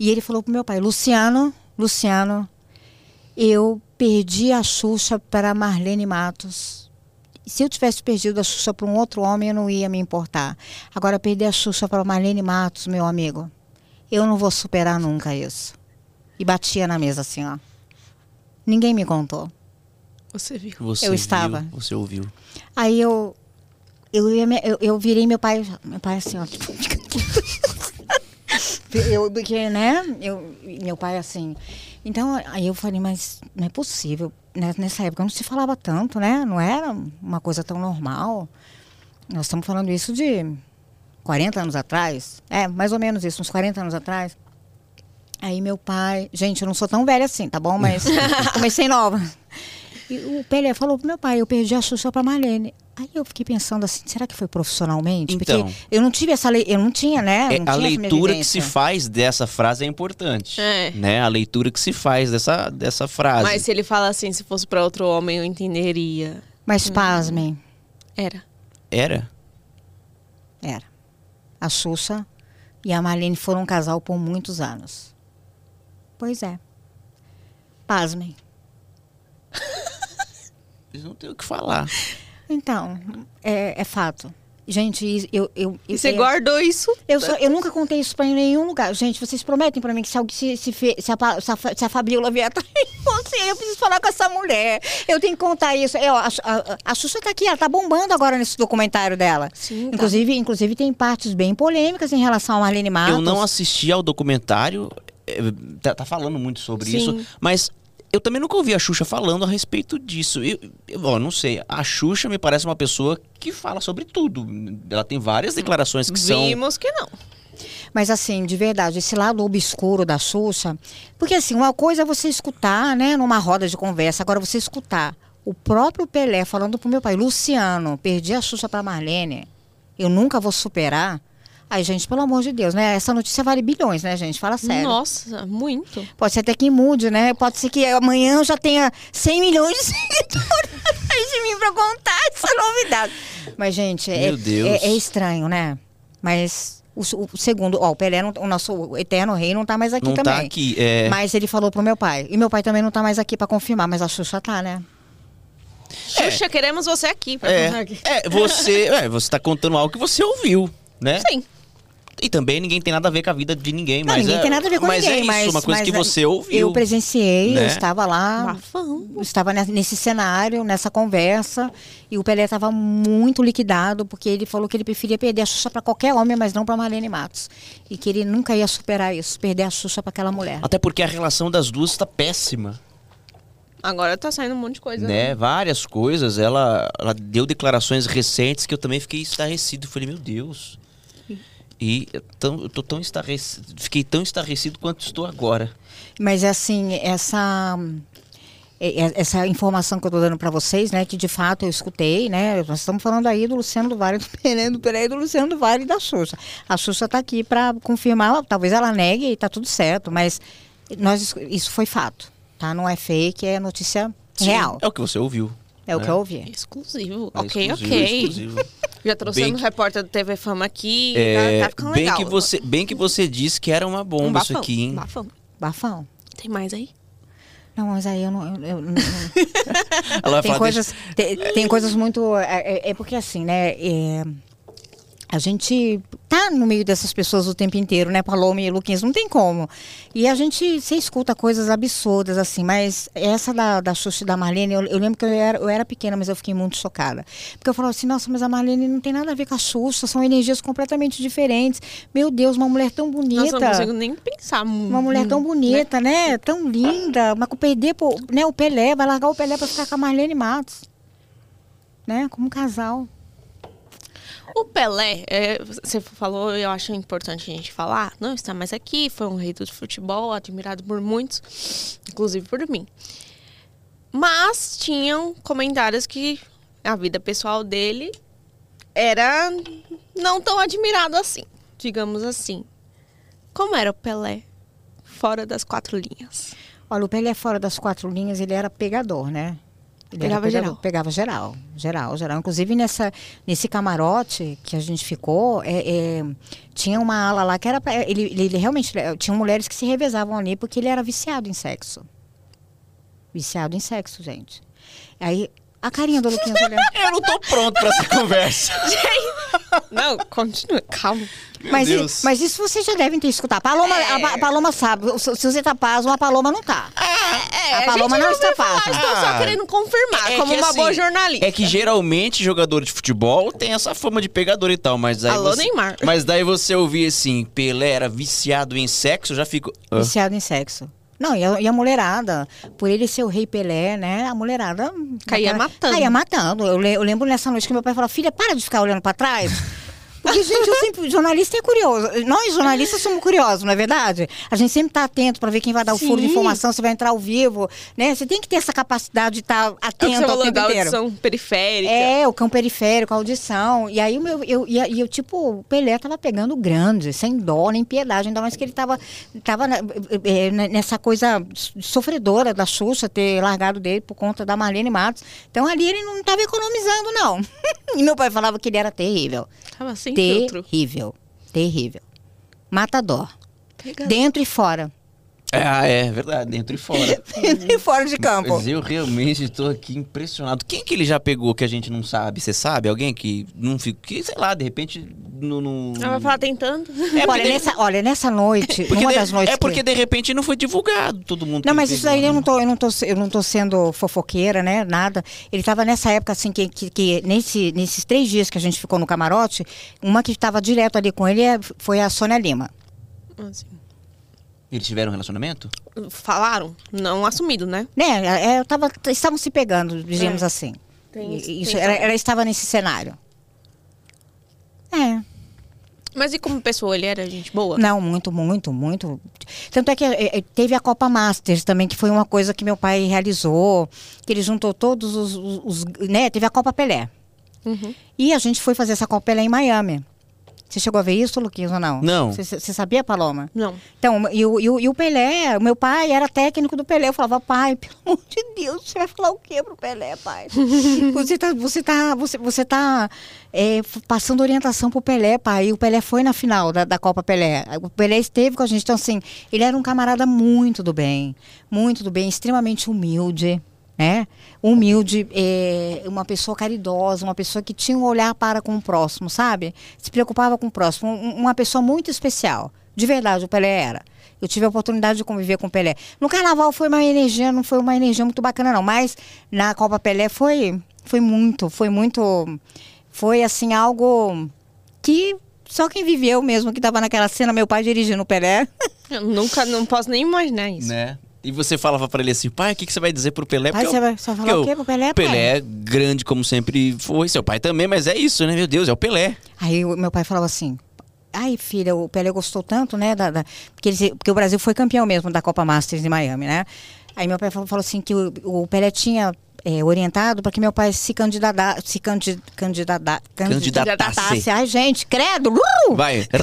Speaker 3: E ele falou pro meu pai, Luciano, Luciano, eu perdi a Xuxa para a Marlene Matos. Se eu tivesse perdido a Xuxa para um outro homem, eu não ia me importar. Agora, perder a Xuxa para Marlene Matos, meu amigo, eu não vou superar nunca isso. E batia na mesa assim, ó. Ninguém me contou.
Speaker 2: Você viu.
Speaker 1: Você
Speaker 3: Eu
Speaker 1: viu,
Speaker 3: estava.
Speaker 1: Você ouviu.
Speaker 3: Aí eu eu, eu, eu virei meu pai, meu pai assim, ó. eu, porque, né? Eu, meu pai assim. Então, aí eu falei, mas não é possível. né, Nessa época não se falava tanto, né? Não era uma coisa tão normal. Nós estamos falando isso de 40 anos atrás. É, mais ou menos isso, uns 40 anos atrás. Aí meu pai. Gente, eu não sou tão velha assim, tá bom? Mas comecei nova. E o Pelé falou pro meu pai, eu perdi a Xuxa pra Marlene. Aí eu fiquei pensando assim, será que foi profissionalmente?
Speaker 1: Então.
Speaker 3: Porque eu não tive essa lei, eu não tinha, né?
Speaker 1: É,
Speaker 3: não
Speaker 1: a
Speaker 3: tinha minha
Speaker 1: leitura que se faz dessa frase é importante.
Speaker 2: É.
Speaker 1: Né? A leitura que se faz dessa, dessa frase.
Speaker 2: Mas se ele fala assim, se fosse pra outro homem, eu entenderia.
Speaker 3: Mas pasmem,
Speaker 2: Era.
Speaker 1: Era?
Speaker 3: era. A Xuxa e a Marlene foram um casal por muitos anos. Pois é. Pasmem.
Speaker 1: Eles não têm o que falar.
Speaker 3: Então, é, é fato. Gente, eu... eu,
Speaker 2: E
Speaker 3: eu
Speaker 2: você
Speaker 3: é-
Speaker 2: guardou isso?
Speaker 3: Eu, só- eu nunca contei isso pra nenhum lugar. Gente, vocês prometem pra mim que se, alguém- se, se, se a, se a se a Fabiola vier atrás de você, eu preciso falar com essa mulher. Eu tenho que contar isso. Eu, a, a, a Xuxa tá aqui, ela tá bombando agora nesse documentário dela.
Speaker 2: Sim, tá.
Speaker 3: Inclusive, inclusive tem partes bem polêmicas em relação a Marlene Matos.
Speaker 1: Eu não assisti ao documentário, é, tá, tá falando muito sobre
Speaker 2: Sim.
Speaker 1: isso, mas eu também nunca ouvi a Xuxa falando a respeito disso. Eu, eu ó, não sei, a Xuxa me parece uma pessoa que fala sobre tudo. Ela tem várias declarações que são.
Speaker 2: Vimos que não.
Speaker 3: Mas assim, de verdade, esse lado obscuro da Xuxa. Porque assim, uma coisa é você escutar, né, numa roda de conversa, agora você escutar o próprio Pelé falando pro meu pai, Luciano, perdi a Xuxa pra Marlene, eu nunca vou superar. Aí, gente, pelo amor de Deus, né? Essa notícia vale bilhões, né, gente? Fala sério.
Speaker 2: Nossa, muito.
Speaker 3: Pode ser até que mude, né? Pode ser que amanhã eu já tenha 100 milhões de seguidores atrás de mim pra contar essa novidade. Mas, gente, é, é- é estranho, né? Mas o, o segundo, ó, o Pelé, não- o nosso eterno rei, não tá mais aqui
Speaker 1: Não
Speaker 3: também.
Speaker 1: tá aqui. É,
Speaker 3: Mas ele falou pro meu pai. E meu pai também não tá mais aqui pra confirmar, mas a Xuxa tá, né?
Speaker 2: Xuxa, queremos você aqui. pra
Speaker 1: é,
Speaker 2: aqui.
Speaker 1: é, você, é, você tá contando algo que você ouviu, né?
Speaker 2: Sim.
Speaker 1: E também ninguém tem nada a ver com a vida de ninguém,
Speaker 3: Não,
Speaker 1: mas
Speaker 3: ninguém
Speaker 1: é,
Speaker 3: tem nada a ver com
Speaker 1: mas
Speaker 3: ninguém,
Speaker 1: é isso,
Speaker 3: mas
Speaker 1: uma coisa
Speaker 3: mas,
Speaker 1: que
Speaker 3: né,
Speaker 1: você ouviu.
Speaker 3: Eu presenciei,
Speaker 1: né?
Speaker 3: eu estava lá,
Speaker 2: Bafão.
Speaker 3: estava ne- nesse cenário, nessa conversa, e o Pelé estava muito liquidado, porque ele falou que ele preferia perder a Xuxa para qualquer homem, mas não para Marlene Matos. E que ele nunca ia superar isso, perder a Xuxa para aquela mulher.
Speaker 1: Até porque a relação das duas tá péssima.
Speaker 2: Agora tá saindo um monte de coisa.
Speaker 1: né? Várias coisas. Ela, ela deu declarações recentes que eu também fiquei estarrecido. Falei, meu Deus. E eu, tão, eu tô tão estarrecido, fiquei tão estarrecido quanto estou agora.
Speaker 3: Mas assim, essa é- é- essa informação que eu estou dando para vocês, né, que de fato eu escutei, né, nós estamos falando aí do Luciano do Vale, do Pelé, do e do Luciano do Vale e da Xuxa. A Xuxa está aqui para confirmar, talvez ela negue e está tudo certo, mas nós isso foi fato, tá? Não é fake, é notícia real.
Speaker 1: É o que você ouviu.
Speaker 3: É o
Speaker 1: né?
Speaker 3: que eu ouvi.
Speaker 2: Exclusivo.
Speaker 1: É
Speaker 2: ok,
Speaker 1: exclusivo,
Speaker 2: ok.
Speaker 1: exclusivo.
Speaker 2: Já trouxemos
Speaker 1: Bem
Speaker 2: um
Speaker 1: que-
Speaker 2: repórter do TV Fama aqui.
Speaker 1: É,
Speaker 2: tá, tá ficando
Speaker 1: bem
Speaker 2: legal.
Speaker 1: que você, bem que você disse que era uma bomba
Speaker 2: um
Speaker 1: isso
Speaker 2: bafão,
Speaker 1: aqui, hein?
Speaker 2: Bafão.
Speaker 3: Bafão.
Speaker 2: Tem mais aí?
Speaker 3: Não, mas aí eu não. eu- eu não-
Speaker 1: Ela vai
Speaker 3: tem
Speaker 1: falar,
Speaker 3: coisas tem, tem coisas muito é, é- é porque assim né é, a gente tá no meio dessas pessoas o tempo inteiro né Paloma e Luquinhas não tem como e a gente você escuta coisas absurdas assim mas essa da, da Xuxa e da Marlene eu, eu lembro que eu era, eu era pequena mas eu fiquei muito chocada porque eu falava assim nossa mas a Marlene não tem nada a ver com a Xuxa são energias completamente diferentes meu Deus uma mulher tão bonita
Speaker 2: Nossa, eu não consigo nem pensar.
Speaker 3: uma mulher tão bonita, né? Tão linda. Mas com perder né, o Pelé, vai largar o Pelé pra ficar com a Marlene Matos. Né? Como um casal.
Speaker 2: O Pelé, é, você falou, eu acho importante a gente falar, não está mais aqui, foi um rei do futebol, admirado por muitos, inclusive por mim. Mas tinham comentários que a vida pessoal dele era não tão admirado assim, digamos assim. Como era o Pelé fora das quatro linhas?
Speaker 3: Olha, o Pelé fora das quatro linhas, ele era pegador, né?
Speaker 2: Pegava
Speaker 3: era
Speaker 2: geral.
Speaker 3: Pegava geral, geral, geral. Inclusive nessa, nesse camarote que a gente ficou, é, é, tinha uma ala lá que era pra, ele, ele, ele realmente tinha mulheres que se revezavam ali porque ele era viciado em sexo. Viciado em sexo, gente. Aí a carinha do Luquinhas olhando.
Speaker 1: Eu não tô pronto pra essa conversa.
Speaker 2: Não, continua, calma.
Speaker 1: Meu
Speaker 3: mas, i- mas isso vocês já devem ter escutado. A Paloma, a, Pa- a Paloma sabe. Se, você tá pasmo, a Paloma não tá.
Speaker 2: É,
Speaker 3: A Paloma
Speaker 2: gente
Speaker 3: não
Speaker 2: ouviu
Speaker 3: está pasma.
Speaker 2: Estou só
Speaker 1: Ah,
Speaker 2: querendo confirmar,
Speaker 1: é
Speaker 2: como
Speaker 1: que
Speaker 2: uma
Speaker 1: assim,
Speaker 2: boa jornalista.
Speaker 1: É que geralmente jogador de futebol tem essa fama de pegador e tal, mas aí
Speaker 2: Alô,
Speaker 1: você,
Speaker 2: Neymar.
Speaker 1: Mas daí você ouvir assim, Pelé era viciado em sexo, eu já fico. ah,
Speaker 3: Viciado em sexo. Não, e a, e a mulherada, por ele ser o rei Pelé, né? A mulherada.
Speaker 2: Caía matando.
Speaker 3: Caía matando. Eu, le- eu lembro nessa noite que meu pai falou: filha, para de ficar olhando pra trás. Porque, gente, eu sempre, jornalista é curioso. Nós, jornalistas, somos curiosos, não é verdade? A gente sempre está atento para ver quem vai dar o furo de
Speaker 2: Sim.
Speaker 3: informação, se vai entrar ao vivo, né? Você tem que ter essa capacidade de estar
Speaker 2: É o que
Speaker 3: atento ao tempo
Speaker 2: da
Speaker 3: inteiro.
Speaker 2: audição periférica.
Speaker 3: É, o campo periférico, a audição. E aí, o meu, eu, e, eu, tipo, o Pelé tava pegando grande, sem dó, nem piedade. Ainda mais que ele tava, tava eh, eh, nessa coisa sofredora da Xuxa ter largado dele por conta da Marlene Matos. Então ali ele não tava economizando, não. e meu pai falava que ele era terrível.
Speaker 2: Tava sem filtro.
Speaker 3: Terrível. Terrível. Matador. Dentro e fora.
Speaker 1: Ah, é verdade, dentro e fora.
Speaker 3: Dentro e fora de campo.
Speaker 1: Mas eu realmente estou aqui impressionado. Quem que ele já pegou que a gente não sabe? Você sabe? Alguém que não fica. Que, sei lá, de repente. No, no...
Speaker 2: Ela vai falar tentando.
Speaker 1: É porque
Speaker 3: olha,
Speaker 1: de-
Speaker 3: nessa, olha, nessa noite,
Speaker 1: porque
Speaker 3: uma
Speaker 1: de-
Speaker 3: das noites
Speaker 1: É porque
Speaker 3: que...
Speaker 1: de repente não foi divulgado todo mundo.
Speaker 3: Não, mas isso aí
Speaker 1: pegou,
Speaker 3: eu não
Speaker 1: né?
Speaker 3: tô, eu não tô, eu não tô sendo fofoqueira, né? Nada. Ele tava nessa época, assim, que, que, que nesse, nesses três dias que a gente ficou no camarote, uma que estava direto ali com ele é- foi a Sônia Lima.
Speaker 2: Assim,
Speaker 1: Eles tiveram um relacionamento?
Speaker 2: Falaram? Não assumido, né?
Speaker 3: Né? é, Eu tava, estavam se pegando, digamos
Speaker 2: É.
Speaker 3: assim.
Speaker 2: Tem isso,
Speaker 3: isso,
Speaker 2: tem
Speaker 3: ela, ela estava nesse cenário. É.
Speaker 2: Mas e como pessoa, ele era gente boa?
Speaker 3: Não, muito, muito, muito. Tanto é que é, é, teve a Copa Masters também, que foi uma coisa que meu pai realizou, que ele juntou todos os. os- os- né? Teve a Copa Pelé.
Speaker 2: Uhum.
Speaker 3: E a gente foi fazer essa Copa Pelé em Miami. Você chegou a ver isso, Luquinhas, ou não?
Speaker 1: Não.
Speaker 3: Você, você sabia, Paloma?
Speaker 2: Não.
Speaker 3: Então, e o, e, o, e o Pelé, o meu pai era técnico do Pelé. Eu falava, pai, pelo amor de Deus, você vai falar o quê pro Pelé, pai? você tá, você tá, você, você tá é, passando orientação pro Pelé, pai. E o Pelé foi na final da, da Copa Pelé. O Pelé esteve com a gente. Então, assim, ele era um camarada muito do bem. Muito do bem, extremamente humilde. Né? Humilde, é, uma pessoa caridosa, uma pessoa que tinha um olhar para com o próximo, sabe? Se preocupava com o próximo, um- uma pessoa muito especial. De verdade, o Pelé era. Eu tive a oportunidade de conviver com o Pelé. No carnaval foi uma energia, não foi uma energia muito bacana, não. Mas na Copa Pelé foi, foi muito, foi muito. Foi assim, algo que só quem viveu mesmo, que estava naquela cena, meu pai dirigindo o Pelé.
Speaker 2: Eu nunca, não posso nem imaginar isso.
Speaker 1: Né? E você falava pra ele assim, pai, o que, que você vai dizer pro Pelé?
Speaker 3: Pai,
Speaker 1: Porque
Speaker 3: você
Speaker 1: eu-
Speaker 3: vai, vai falar o quê pro Pelé, pai?
Speaker 1: Pelé é grande como sempre foi, seu pai também, mas é isso, né? Meu Deus, é o Pelé.
Speaker 3: Aí o meu pai falava assim. Ai, filha, o Pelé gostou tanto, né? Da, da- porque, ele- porque o Brasil foi campeão mesmo da Copa Masters em Miami, né? Aí meu pai falou, falou assim que o, o Pelé tinha é, orientado para que meu pai se candidata, se candi, candidata,
Speaker 1: Candidatasse.
Speaker 3: Ai, gente, credo! Uh!
Speaker 1: Vai.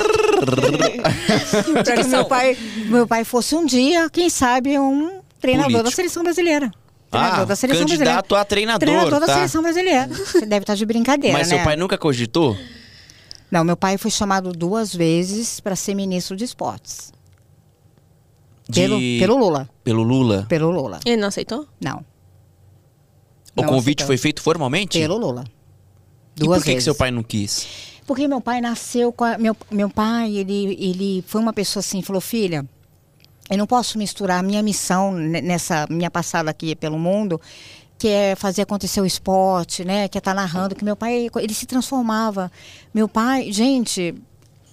Speaker 3: Para que meu pai, meu pai fosse um dia, quem sabe, um treinador da
Speaker 1: Político.
Speaker 3: seleção brasileira. Treinador
Speaker 1: Ah,
Speaker 3: da seleção brasileira.
Speaker 1: candidato a treinador,
Speaker 3: Treinador da
Speaker 1: tá?
Speaker 3: seleção brasileira. Você deve estar de brincadeira,
Speaker 1: Mas
Speaker 3: né?
Speaker 1: seu pai nunca cogitou?
Speaker 3: Não, meu pai foi chamado duas vezes para ser ministro de esportes.
Speaker 1: De-
Speaker 3: Pelo, pelo Lula.
Speaker 1: Pelo Lula?
Speaker 3: Pelo Lula.
Speaker 2: Ele não aceitou?
Speaker 3: Não.
Speaker 1: O
Speaker 3: Não
Speaker 1: convite
Speaker 3: aceitou.
Speaker 1: foi feito formalmente?
Speaker 3: Pelo Lula.
Speaker 1: E
Speaker 3: Duas
Speaker 1: por que, que
Speaker 3: vezes.
Speaker 1: seu pai não quis?
Speaker 3: Porque meu pai nasceu com a, meu, meu pai, ele, ele foi uma pessoa assim, falou, filha, eu não posso misturar a minha missão ne- nessa minha passada aqui pelo mundo, que é fazer acontecer o esporte, né? Que é estar narrando, que meu pai, ele se transformava. Meu pai, gente,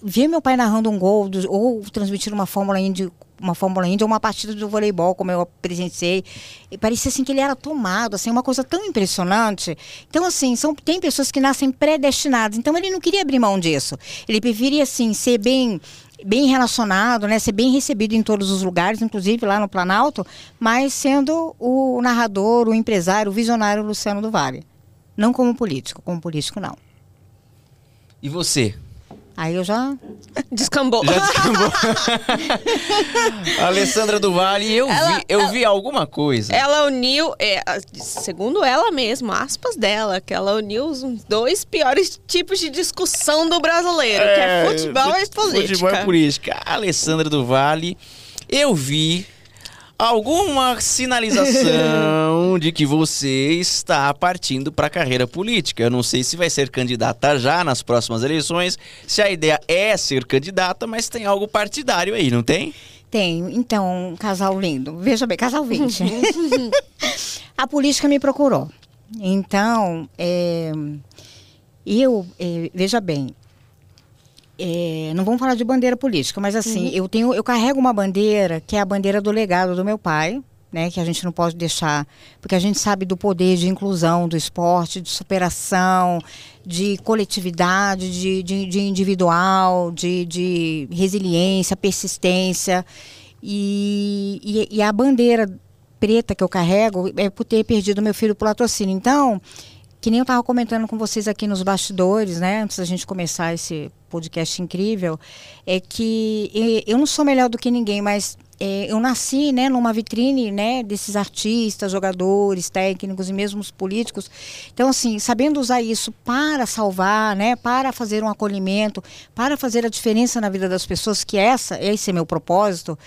Speaker 3: ver meu pai narrando um gol do- ou transmitir uma Fórmula Indy, uma Fórmula Indy ou uma partida de voleibol, como eu presenciei, e parecia assim que ele era tomado, assim, uma coisa tão impressionante. Então, assim, são, tem pessoas que nascem predestinadas. Então, ele não queria abrir mão disso. Ele preferia, assim, ser bem bem relacionado, né, ser bem recebido em todos os lugares, inclusive lá no Planalto, mas sendo o narrador, o empresário, o visionário Luciano do Vale. Não como político, como político não.
Speaker 1: E você?
Speaker 3: Aí eu já
Speaker 2: Descambou.
Speaker 1: Já descambou? Alessandra do Vale, eu
Speaker 2: Ela-
Speaker 1: vi, eu vi alguma coisa.
Speaker 2: Ela uniu, é, a- segundo ela mesma, aspas dela, que ela uniu os dois piores tipos de discussão do brasileiro, que é futebol e
Speaker 1: fut-
Speaker 2: política.
Speaker 1: Futebol e política. Alessandra do Vale, eu vi alguma sinalização de que você está partindo para a carreira política. Eu não sei se vai ser candidata já nas próximas eleições, se a ideia é ser candidata, mas tem algo partidário aí, não tem?
Speaker 3: tenho. Então, um casal lindo. Veja bem, casal 20. a política me procurou. Então, é, eu, é, veja bem, é, não vamos falar de bandeira política, mas assim, eu tenho, eu carrego uma bandeira que é a bandeira do legado do meu pai, né, que a gente não pode deixar, porque a gente sabe do poder de inclusão do esporte, de superação, de coletividade, de, de, de individual, de, de resiliência, persistência. E, e, e, a bandeira preta que eu carrego é por ter perdido meu filho por latrocínio. Então, que nem eu estava comentando com vocês aqui nos bastidores, né, antes da gente começar esse podcast incrível, é que eu não sou melhor do que ninguém, mas é, eu nasci né, numa vitrine né, desses artistas, jogadores, técnicos e mesmo os políticos. Então, assim, sabendo usar isso para salvar, né, para fazer um acolhimento, para fazer a diferença na vida das pessoas, que essa, esse é meu propósito,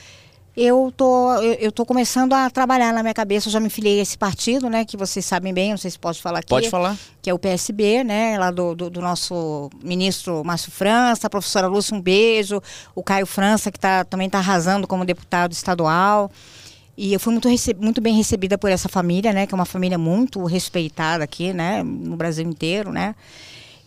Speaker 3: eu tô, eu, eu tô começando a trabalhar na minha cabeça. Eu já me filiei a esse partido, né? Que vocês sabem bem, não sei se pode falar aqui.
Speaker 1: Pode falar.
Speaker 3: Que é o PSB, né? Lá do, do, do nosso ministro Márcio França, a professora Lúcia, um beijo. O Caio França, que tá, também está arrasando como deputado estadual. E eu fui muito, muito bem recebida por essa família, né? Que é uma família muito respeitada aqui, né? No Brasil inteiro, né?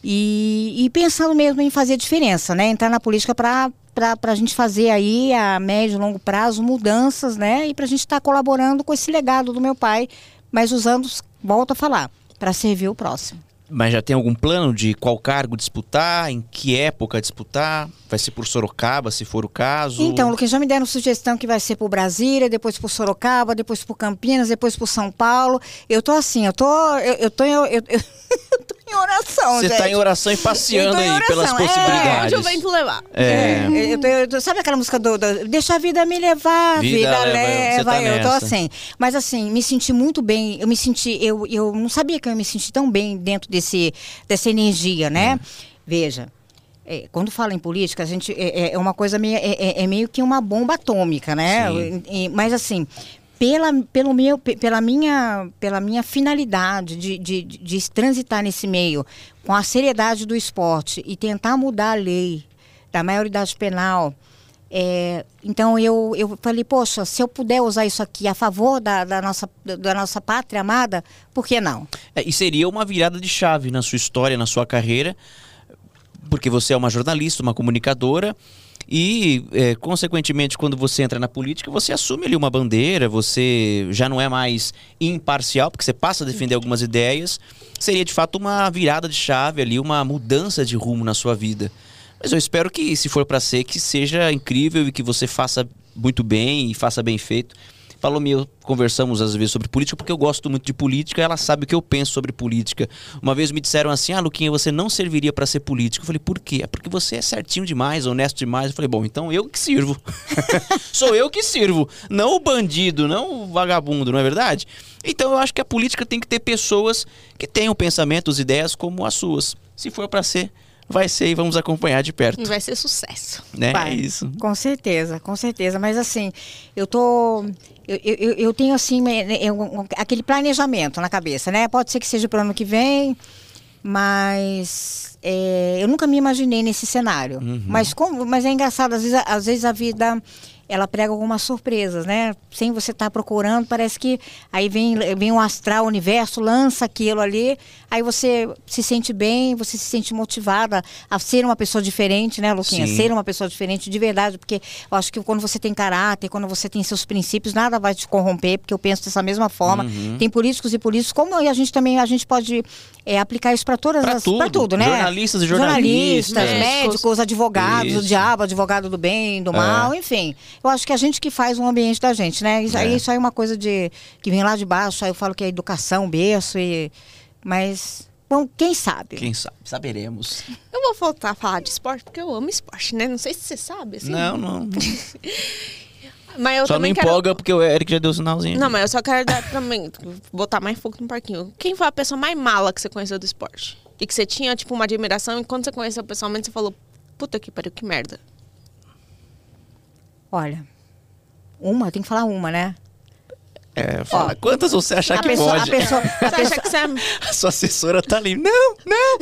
Speaker 3: E, e pensando mesmo em fazer diferença, né? Entrar na política para para a gente fazer aí a médio e longo prazo mudanças, né? E para a gente estar tá colaborando com esse legado do meu pai, mas usando, volto a falar, para servir o próximo.
Speaker 1: Mas já tem algum plano de qual cargo disputar, em que época disputar? Vai ser por Sorocaba, se for o caso?
Speaker 3: Então, Lucas, já me deram sugestão que vai ser por Brasília, depois por Sorocaba, depois por Campinas, depois por São Paulo. Eu tô assim, eu tô. Eu, eu tô. Eu, eu, eu tô em oração,
Speaker 1: Você está em oração e passeando aí oração. pelas possibilidades.
Speaker 2: É, onde o levar.
Speaker 3: É. é eu tô, eu tô, sabe aquela música do, do, Deixa a vida me levar, vida, vida leva. Tá eu tô assim. Mas assim, me senti muito bem. Eu me senti. Eu, eu não sabia que eu me senti tão bem dentro desse, dessa energia, né? É. Veja. É, quando fala em política, a gente é, é uma coisa meio, é, é, é meio que uma bomba atômica, né? Mas assim, pela, pelo meu, pela, minha, pela minha finalidade de, de, de transitar nesse meio com a seriedade do esporte e tentar mudar a lei da maioridade penal. É, então eu, eu falei, poxa, se eu puder usar isso aqui a favor da, da, nossa, da nossa pátria amada, por que não?
Speaker 1: É, e seria uma virada de chave na sua história, na sua carreira, porque você é uma jornalista, uma comunicadora, e, é, consequentemente, quando você entra na política, você assume ali uma bandeira, você já não é mais imparcial, porque você passa a defender algumas ideias. Seria de fato uma virada de chave ali, uma mudança de rumo na sua vida. Mas eu espero que, se for para ser, que seja incrível e que você faça muito bem e faça bem feito. Falou e eu conversamos às vezes sobre política, porque eu gosto muito de política, ela sabe o que eu penso sobre política. Uma vez me disseram assim: ah, Luquinha, você não serviria para ser político. Eu falei, por quê? É porque você é certinho demais, honesto demais. Eu falei, bom, então eu que sirvo. Sou eu que sirvo, não o bandido, não o vagabundo, não é verdade? Então eu acho que a política tem que ter pessoas que tenham pensamentos, ideias como as suas. Se for para ser, vai ser e vamos acompanhar de perto.
Speaker 2: E vai ser sucesso.
Speaker 1: Né? Vai. É isso.
Speaker 3: Com certeza, com certeza. Mas assim, eu tô. Eu, eu, eu tenho assim eu, aquele planejamento na cabeça, né? Pode ser que seja para o ano que vem, mas é, eu nunca me imaginei nesse cenário. Uhum. Mas, como, mas é engraçado, às vezes, às vezes a vida ela prega algumas surpresas, né? Sem você estar tá procurando, parece que aí vem, vem um astral, o universo, lança aquilo ali, aí você se sente bem, você se sente motivada a ser uma pessoa diferente, né, Luquinha? Sim. Ser uma pessoa diferente de verdade, porque eu acho que quando você tem caráter, quando você tem seus princípios, nada vai te corromper, porque eu penso dessa mesma forma. Uhum. Tem políticos e políticos, como a gente também, a gente pode é, aplicar isso para todas
Speaker 1: pra
Speaker 3: as.
Speaker 1: Para
Speaker 3: tudo, né?
Speaker 1: Jornalistas e jornalistas.
Speaker 3: Jornalistas, médicos, advogados, isso. o diabo, advogado do bem, do é. mal, enfim. Eu acho que a gente que faz o ambiente da gente, né? Isso, é. aí, isso aí é uma coisa de que vem lá de baixo, aí eu falo que é educação, berço, e, mas Bom, quem sabe?
Speaker 1: Quem sabe? Saberemos.
Speaker 2: Eu vou voltar a falar de esporte porque eu amo esporte, né? Não sei se você sabe. Assim.
Speaker 1: Não, não.
Speaker 2: mas eu
Speaker 1: só
Speaker 2: não
Speaker 1: empolga porque o Eric já deu o sinalzinho.
Speaker 2: Não, mas eu só quero dar também, botar mais fogo no parquinho. Quem foi a pessoa mais mala que você conheceu do esporte? E que você tinha, tipo, uma admiração e quando você conheceu pessoalmente, você falou, puta que pariu, que merda.
Speaker 3: Olha, uma, tem que falar uma, né?
Speaker 1: É, fala, Ó, quantas você acha que pessoa, pode?
Speaker 3: A pessoa, a
Speaker 2: você pessoa... acha que você é...
Speaker 1: A sua assessora tá ali. Não, não.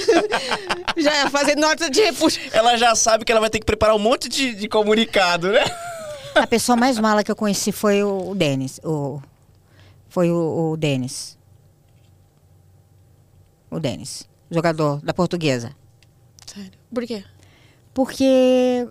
Speaker 2: já ia fazer nota de repuxo.
Speaker 1: Ela já sabe que ela vai ter que preparar um monte de, de comunicado, né?
Speaker 3: A pessoa mais mala que eu conheci foi o, Denis. O, foi o, o Denis. O Denis. Jogador da portuguesa.
Speaker 2: Sério? Por quê?
Speaker 3: Porque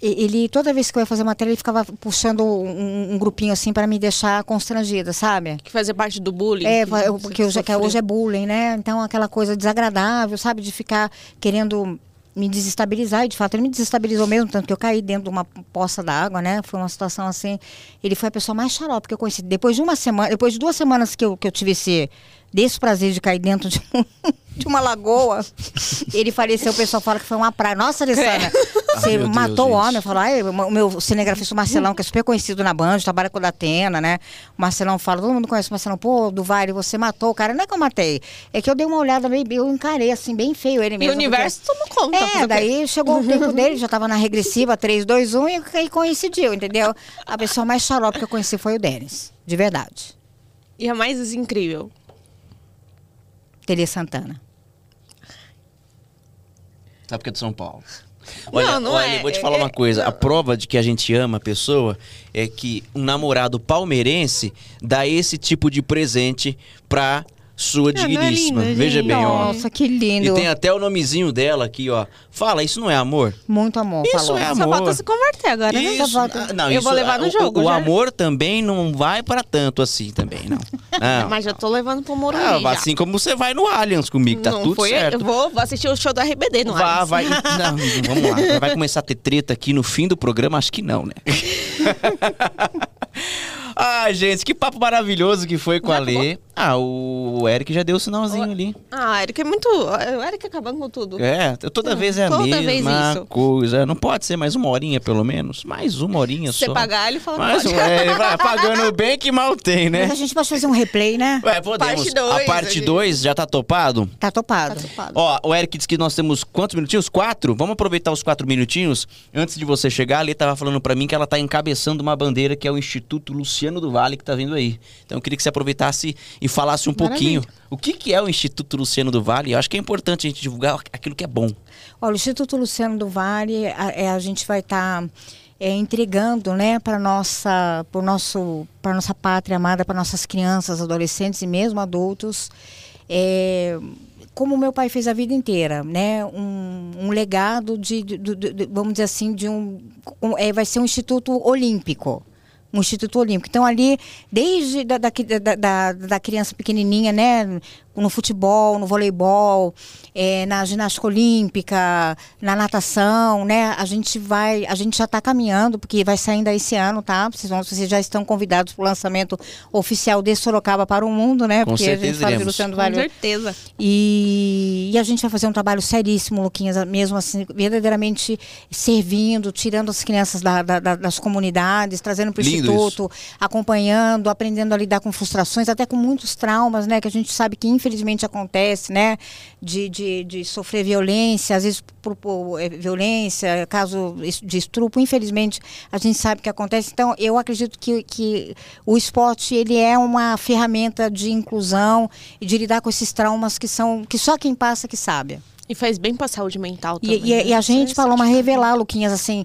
Speaker 3: ele, toda vez que eu ia fazer matéria, ele ficava puxando um, um grupinho assim para me deixar constrangida, sabe?
Speaker 2: Que fazia parte do bullying.
Speaker 3: É,
Speaker 2: que
Speaker 3: eu- porque hoje, que
Speaker 2: sofreu.
Speaker 3: hoje é bullying, né? Então aquela coisa desagradável, sabe? De ficar querendo me desestabilizar. E de fato ele me desestabilizou mesmo, tanto que eu caí dentro de uma poça d'água, né? Foi uma situação assim. Ele foi a pessoa mais xarope que eu conheci. Depois de uma semana, depois de duas semanas que eu, que eu tive esse desse prazer de cair dentro de, um- de uma lagoa, ele faleceu. O pessoal fala que foi uma praia. Nossa, Alessandra, você
Speaker 1: Ai, meu Deus,
Speaker 3: matou o homem. Eu falo, ai, o meu cinegrafista o Marcelão, que é super conhecido na Band, trabalha com o Datena, né? O Marcelão fala, todo mundo conhece o Marcelão, pô, do Vale, você matou o cara. Não é que eu matei, é que eu dei uma olhada meio, eu encarei assim, bem feio ele
Speaker 2: E
Speaker 3: mesmo.
Speaker 2: o universo tomou conta.
Speaker 3: porque- É, daí chegou o tempo dele, já tava na regressiva 3, 2, 1 e, e coincidiu, entendeu? A pessoa mais xarope que eu conheci foi o Denis, de verdade.
Speaker 2: E a mais incrível.
Speaker 3: Tele Santana.
Speaker 1: Sabe porque é de São Paulo.
Speaker 2: Não,
Speaker 1: Olha,
Speaker 2: não
Speaker 1: olha,
Speaker 2: é.
Speaker 1: vou te falar uma coisa. A prova de que a gente ama a pessoa é que um namorado palmeirense dá esse tipo de presente pra sua
Speaker 2: não é
Speaker 1: digníssima.
Speaker 2: lindo,
Speaker 1: Veja
Speaker 2: gente?
Speaker 1: bem, ó.
Speaker 3: Nossa, que lindo.
Speaker 1: E tem até o nomezinho dela aqui, ó. Fala, isso não é amor?
Speaker 3: Muito amor,
Speaker 1: Isso
Speaker 3: falou.
Speaker 1: é
Speaker 2: Só
Speaker 1: amor.
Speaker 2: falta se converter agora, né?
Speaker 1: Isso,
Speaker 3: Só falta-
Speaker 1: ah, não,
Speaker 2: Eu
Speaker 1: isso,
Speaker 2: vou levar no
Speaker 1: o-
Speaker 2: jogo,
Speaker 1: O,
Speaker 2: já.
Speaker 1: amor também não vai para tanto assim também, não. Não.
Speaker 2: Mas já tô levando pro Morumbi
Speaker 1: Ah, assim como você vai no Allianz comigo, tá
Speaker 2: não
Speaker 1: tudo
Speaker 2: foi,
Speaker 1: certo.
Speaker 2: Eu vou, vou assistir o show do RBD no
Speaker 1: Vá,
Speaker 2: Allianz.
Speaker 1: vai. Não, vamos lá. Vai começar a ter treta aqui no fim do programa? Acho que não, né? Ai, gente, que papo maravilhoso que foi com a Lê. Ah, o Eric já deu o sinalzinho ali.
Speaker 2: Ah, Eric é muito... O Eric acabando com tudo.
Speaker 1: É, toda vez é a
Speaker 2: Toda vez
Speaker 1: mesma
Speaker 2: isso.
Speaker 1: coisa. Não pode ser mais uma horinha, pelo menos? Mais uma horinha
Speaker 2: Se você
Speaker 1: só.
Speaker 2: pagar, ele fala
Speaker 1: Mas
Speaker 2: que pode.
Speaker 1: é, vai pagando bem que mal tem, né?
Speaker 3: Mas a gente pode fazer um replay, né?
Speaker 1: Ué, podemos.
Speaker 2: Parte dois,
Speaker 1: a parte
Speaker 2: gente.
Speaker 1: 2 já tá topado?
Speaker 3: Tá topado.
Speaker 1: Ó, o Eric disse que nós temos quantos minutinhos? Quatro? Vamos aproveitar os quatro minutinhos. Antes de você chegar, a Lê tava falando pra mim que ela tá encabeçando uma bandeira que é o Instituto Luciano do Vale, que tá vindo aí. Então eu queria que você aproveitasse e falasse um pouquinho. O que, que é o Instituto Luciano do Vale? Eu acho que é importante a gente divulgar aquilo que é bom.
Speaker 3: Olha, o Instituto Luciano do Vale, a, é, a gente vai estar entregando, né, para nossa, para nosso, para nossa pátria amada, para nossas crianças, adolescentes e mesmo adultos, é, como meu pai fez a vida inteira, né, um, um legado de, de- de- de- vamos dizer assim, de um, um- é, vai ser um instituto olímpico um Instituto Olímpico. Então, ali, desde da, da, da, da- criança pequenininha, né, no futebol, no voleibol, eh, na ginástica olímpica, na natação, né, a gente vai, a gente já está caminhando, porque vai saindo esse ano, tá? Vocês, vão, vocês já estão convidados para o lançamento oficial de Sorocaba para o mundo, né?
Speaker 1: Com
Speaker 3: porque a
Speaker 1: certeza
Speaker 3: gente fala de. Luciano
Speaker 2: Com certeza.
Speaker 3: e, e a gente vai fazer um trabalho seríssimo, Luquinhas, mesmo assim, verdadeiramente servindo, tirando as crianças da- da- da- das comunidades, trazendo para o instituto, acompanhando, aprendendo a lidar com frustrações, até com muitos traumas, né? Que a gente sabe que infelizmente acontece, né? De, de, de sofrer violência, às vezes por, por, eh, violência, caso de estupro, infelizmente a gente sabe que acontece. Então, eu acredito que, que o esporte ele é uma ferramenta de inclusão e de lidar com esses traumas que são que só quem passa que sabe.
Speaker 2: E faz bem pra saúde mental
Speaker 3: E,
Speaker 2: também.
Speaker 3: e-
Speaker 2: né?
Speaker 3: e a gente,
Speaker 2: Isso é
Speaker 3: Paloma,
Speaker 2: importante.
Speaker 3: revelar, Luquinhas, assim.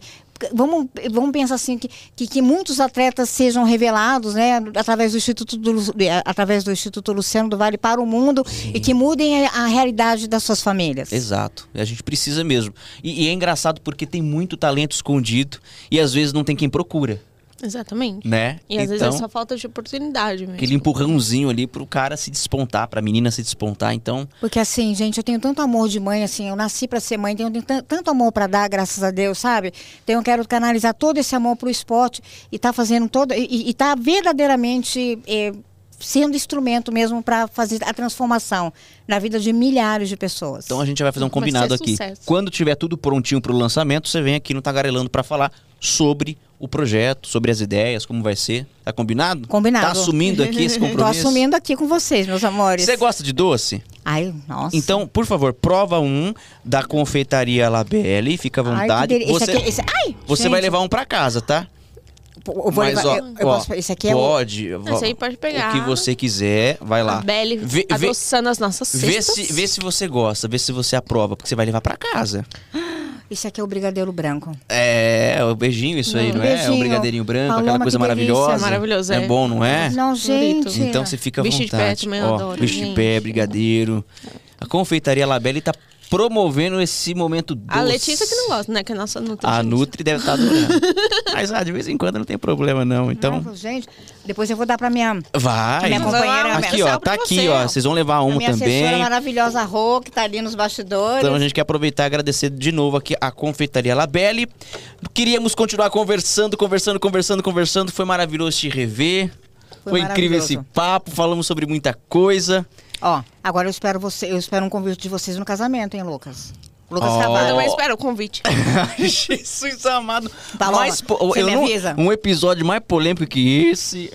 Speaker 3: Vamos, vamos pensar assim que, que, que muitos atletas sejam revelados, né, através do Instituto do, eh, através do Instituto Luciano do Vale para o mundo e que mudem a, a realidade das suas famílias.
Speaker 1: Exato. A gente precisa mesmo. E, e é engraçado porque tem muito talento escondido e às vezes não tem quem procura,
Speaker 2: Exatamente.
Speaker 1: né?
Speaker 2: E às
Speaker 1: então,
Speaker 2: vezes é só falta de oportunidade mesmo.
Speaker 1: aquele empurrãozinho ali pro cara se despontar, pra menina se despontar. Então,
Speaker 3: Porque assim, gente, eu tenho tanto amor de mãe, assim, eu nasci para ser mãe, tenho, tenho tan- tanto amor para dar, graças a Deus, sabe? Então eu quero canalizar todo esse amor pro esporte e tá fazendo todo e, e tá verdadeiramente eh, sendo instrumento mesmo para fazer a transformação na vida de milhares de pessoas.
Speaker 1: Então a gente vai fazer um combinado aqui.
Speaker 2: sucesso.
Speaker 1: Quando tiver tudo prontinho pro lançamento, você vem aqui no Tagarelando pra falar sobre o projeto, sobre as ideias, como vai ser. Tá combinado?
Speaker 3: Combinado.
Speaker 1: Tá assumindo aqui esse
Speaker 3: Tô
Speaker 1: compromisso?
Speaker 3: assumindo aqui com vocês, meus amores.
Speaker 1: Você gosta de doce?
Speaker 3: Ai, nossa.
Speaker 1: Então, por favor, prova um da confeitaria Labelle, fica à
Speaker 3: Ai,
Speaker 1: vontade.
Speaker 3: delícia.
Speaker 1: você
Speaker 3: Esse aqui- esse- ai,
Speaker 1: você
Speaker 3: gente.
Speaker 1: vai levar um pra casa, tá?
Speaker 3: Eu vou
Speaker 1: Mas,
Speaker 3: levar-
Speaker 1: ó,
Speaker 3: eu- eu
Speaker 1: ó,
Speaker 3: posso- esse aqui é o-
Speaker 1: pode.
Speaker 2: Esse aí pode pegar.
Speaker 1: O que você quiser, vai lá.
Speaker 2: A Belle
Speaker 1: Vê- vê-
Speaker 2: adoçando as nossas
Speaker 1: Vê
Speaker 2: cestas.
Speaker 1: se, vê se você gosta, vê se você aprova, porque você vai levar pra casa.
Speaker 3: Esse aqui é o brigadeiro branco.
Speaker 1: É, o beijinho isso aí,
Speaker 3: Não,
Speaker 1: não é? É
Speaker 3: beijinho.
Speaker 1: brigadeirinho branco,
Speaker 3: Paloma,
Speaker 1: aquela coisa maravilhosa.
Speaker 2: Maravilhoso,
Speaker 1: É
Speaker 2: é.
Speaker 1: bom, não é?
Speaker 3: Não, gente.
Speaker 1: Então você fica à
Speaker 2: Bicho de
Speaker 1: vontade.
Speaker 2: pé também eu
Speaker 1: Ó,
Speaker 2: adoro,
Speaker 1: bicho de pé, brigadeiro. A confeitaria Labelle tá promovendo esse momento doce.
Speaker 2: A Letícia que não gosta, né? Que é a nossa nutricionista.
Speaker 1: A Nutri deve estar adorando. Mas ah, de vez em quando não tem problema, não. Então,
Speaker 3: Não, gente, depois eu vou dar pra minha,
Speaker 1: vai.
Speaker 3: minha companheira.
Speaker 1: Aqui, ó,
Speaker 2: pra
Speaker 1: tá aqui,
Speaker 2: você,
Speaker 1: ó.
Speaker 2: ó.
Speaker 1: Vocês vão levar
Speaker 3: a
Speaker 1: um
Speaker 3: minha
Speaker 1: também.
Speaker 3: maravilhosa Rô, que tá ali nos bastidores.
Speaker 1: Então a gente quer aproveitar e agradecer de novo aqui a Confeitaria Labelle. Queríamos continuar conversando, conversando, conversando, conversando. Foi maravilhoso te rever. Foi,
Speaker 3: Foi
Speaker 1: incrível esse papo, falamos sobre muita coisa.
Speaker 3: Ó, agora eu espero você, eu espero um convite de vocês no casamento, hein, Lucas? Lucas
Speaker 1: Ó.
Speaker 2: Eu também espero o convite.
Speaker 1: Jesus amado.
Speaker 3: Paloma,
Speaker 1: Mais po- eu não-
Speaker 3: avisa?
Speaker 1: um episódio mais polêmico que esse.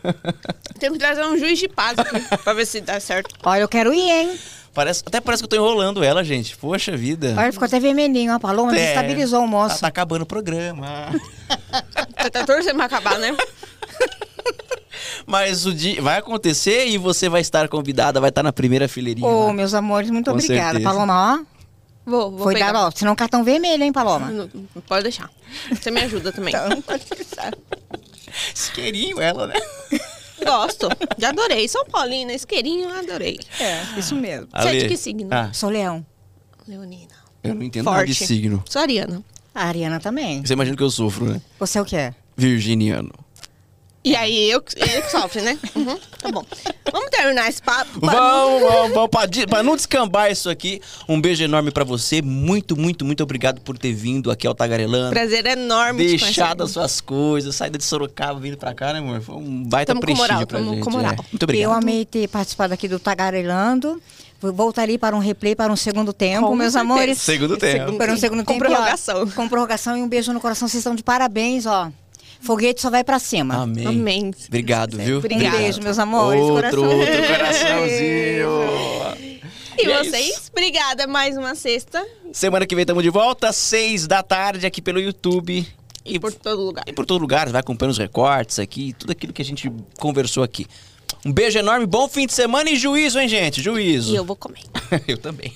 Speaker 2: Tem que trazer um juiz de paz aqui pra ver se dá certo.
Speaker 3: Olha, eu quero ir, hein?
Speaker 1: Parece, até parece que eu tô enrolando ela, gente. Poxa vida.
Speaker 3: Olha, ficou até vermelhinho, ó. A Paloma
Speaker 1: É.
Speaker 3: desestabilizou o
Speaker 1: Tá,
Speaker 3: moço.
Speaker 1: tá acabando o programa.
Speaker 2: Você tá torcendo pra acabar, né?
Speaker 1: Mas o dia vai acontecer e você vai estar convidada, vai estar na primeira fileirinha.
Speaker 3: Ô,
Speaker 1: lá.
Speaker 3: meus amores, muito
Speaker 1: Com
Speaker 3: obrigada.
Speaker 1: certeza.
Speaker 3: Paloma, ó.
Speaker 2: Vou, vou
Speaker 3: Foi
Speaker 2: pegar.
Speaker 3: dar, ó. Senão cartão vermelho, hein, Paloma?
Speaker 2: Não, pode deixar. Você me ajuda também.
Speaker 3: Então.
Speaker 1: Isqueirinho ela, né?
Speaker 2: Gosto. Já adorei. São Paulina, isqueirinho, adorei.
Speaker 3: É, isso mesmo.
Speaker 2: Você é de
Speaker 1: Ale.
Speaker 2: que signo?
Speaker 1: Ah,
Speaker 3: Sou leão.
Speaker 2: Leonina.
Speaker 1: eu não entendo nada de
Speaker 2: Forte.
Speaker 1: signo.
Speaker 2: Sou Ariana.
Speaker 3: A Ariana também.
Speaker 1: Você imagina que eu sofro, né?
Speaker 3: Você é o quê?
Speaker 1: Virginiano.
Speaker 2: E aí, eu, eu que sofre, né? Uhum, tá bom. Vamos terminar esse papo.
Speaker 1: Vamos, vamos, vamos. Pra, pra não descambar isso aqui, um beijo enorme pra você. Muito, muito, muito obrigado por ter vindo aqui ao Tagarelando.
Speaker 2: Prazer enorme te
Speaker 1: Deixado as suas coisas, saída de Sorocaba vindo pra cá, né, amor? Foi um baita
Speaker 2: Tamo com
Speaker 1: prestígio
Speaker 2: moral,
Speaker 1: pra gente.
Speaker 2: com moral.
Speaker 1: é. Muito obrigado.
Speaker 3: Eu amei ter participado aqui do Tagarelando. Voltarei para um replay para um segundo tempo,
Speaker 2: Com
Speaker 3: meus
Speaker 2: certeza.
Speaker 3: amores.
Speaker 1: Segundo tempo.
Speaker 3: Para um segundo
Speaker 2: Com
Speaker 3: tempo. ó,
Speaker 2: prorrogação.
Speaker 3: com prorrogação e um beijo no coração. Vocês estão de parabéns, ó. Foguete só vai pra cima.
Speaker 1: Amém.
Speaker 2: Amém.
Speaker 1: Obrigado, viu?
Speaker 3: Um beijo, meus amores.
Speaker 1: Outro,
Speaker 3: coração.
Speaker 1: outro coraçãozinho.
Speaker 2: E,
Speaker 1: E é
Speaker 2: vocês? Obrigada, mais uma sexta.
Speaker 1: Semana que vem estamos de volta, seis da tarde, aqui pelo YouTube.
Speaker 2: E por todo lugar.
Speaker 1: E por todo lugar, vai acompanhando os recortes aqui, tudo aquilo que a gente conversou aqui. Um beijo enorme, bom fim de semana e juízo, hein, gente? Juízo.
Speaker 2: E eu vou comer.
Speaker 1: eu também.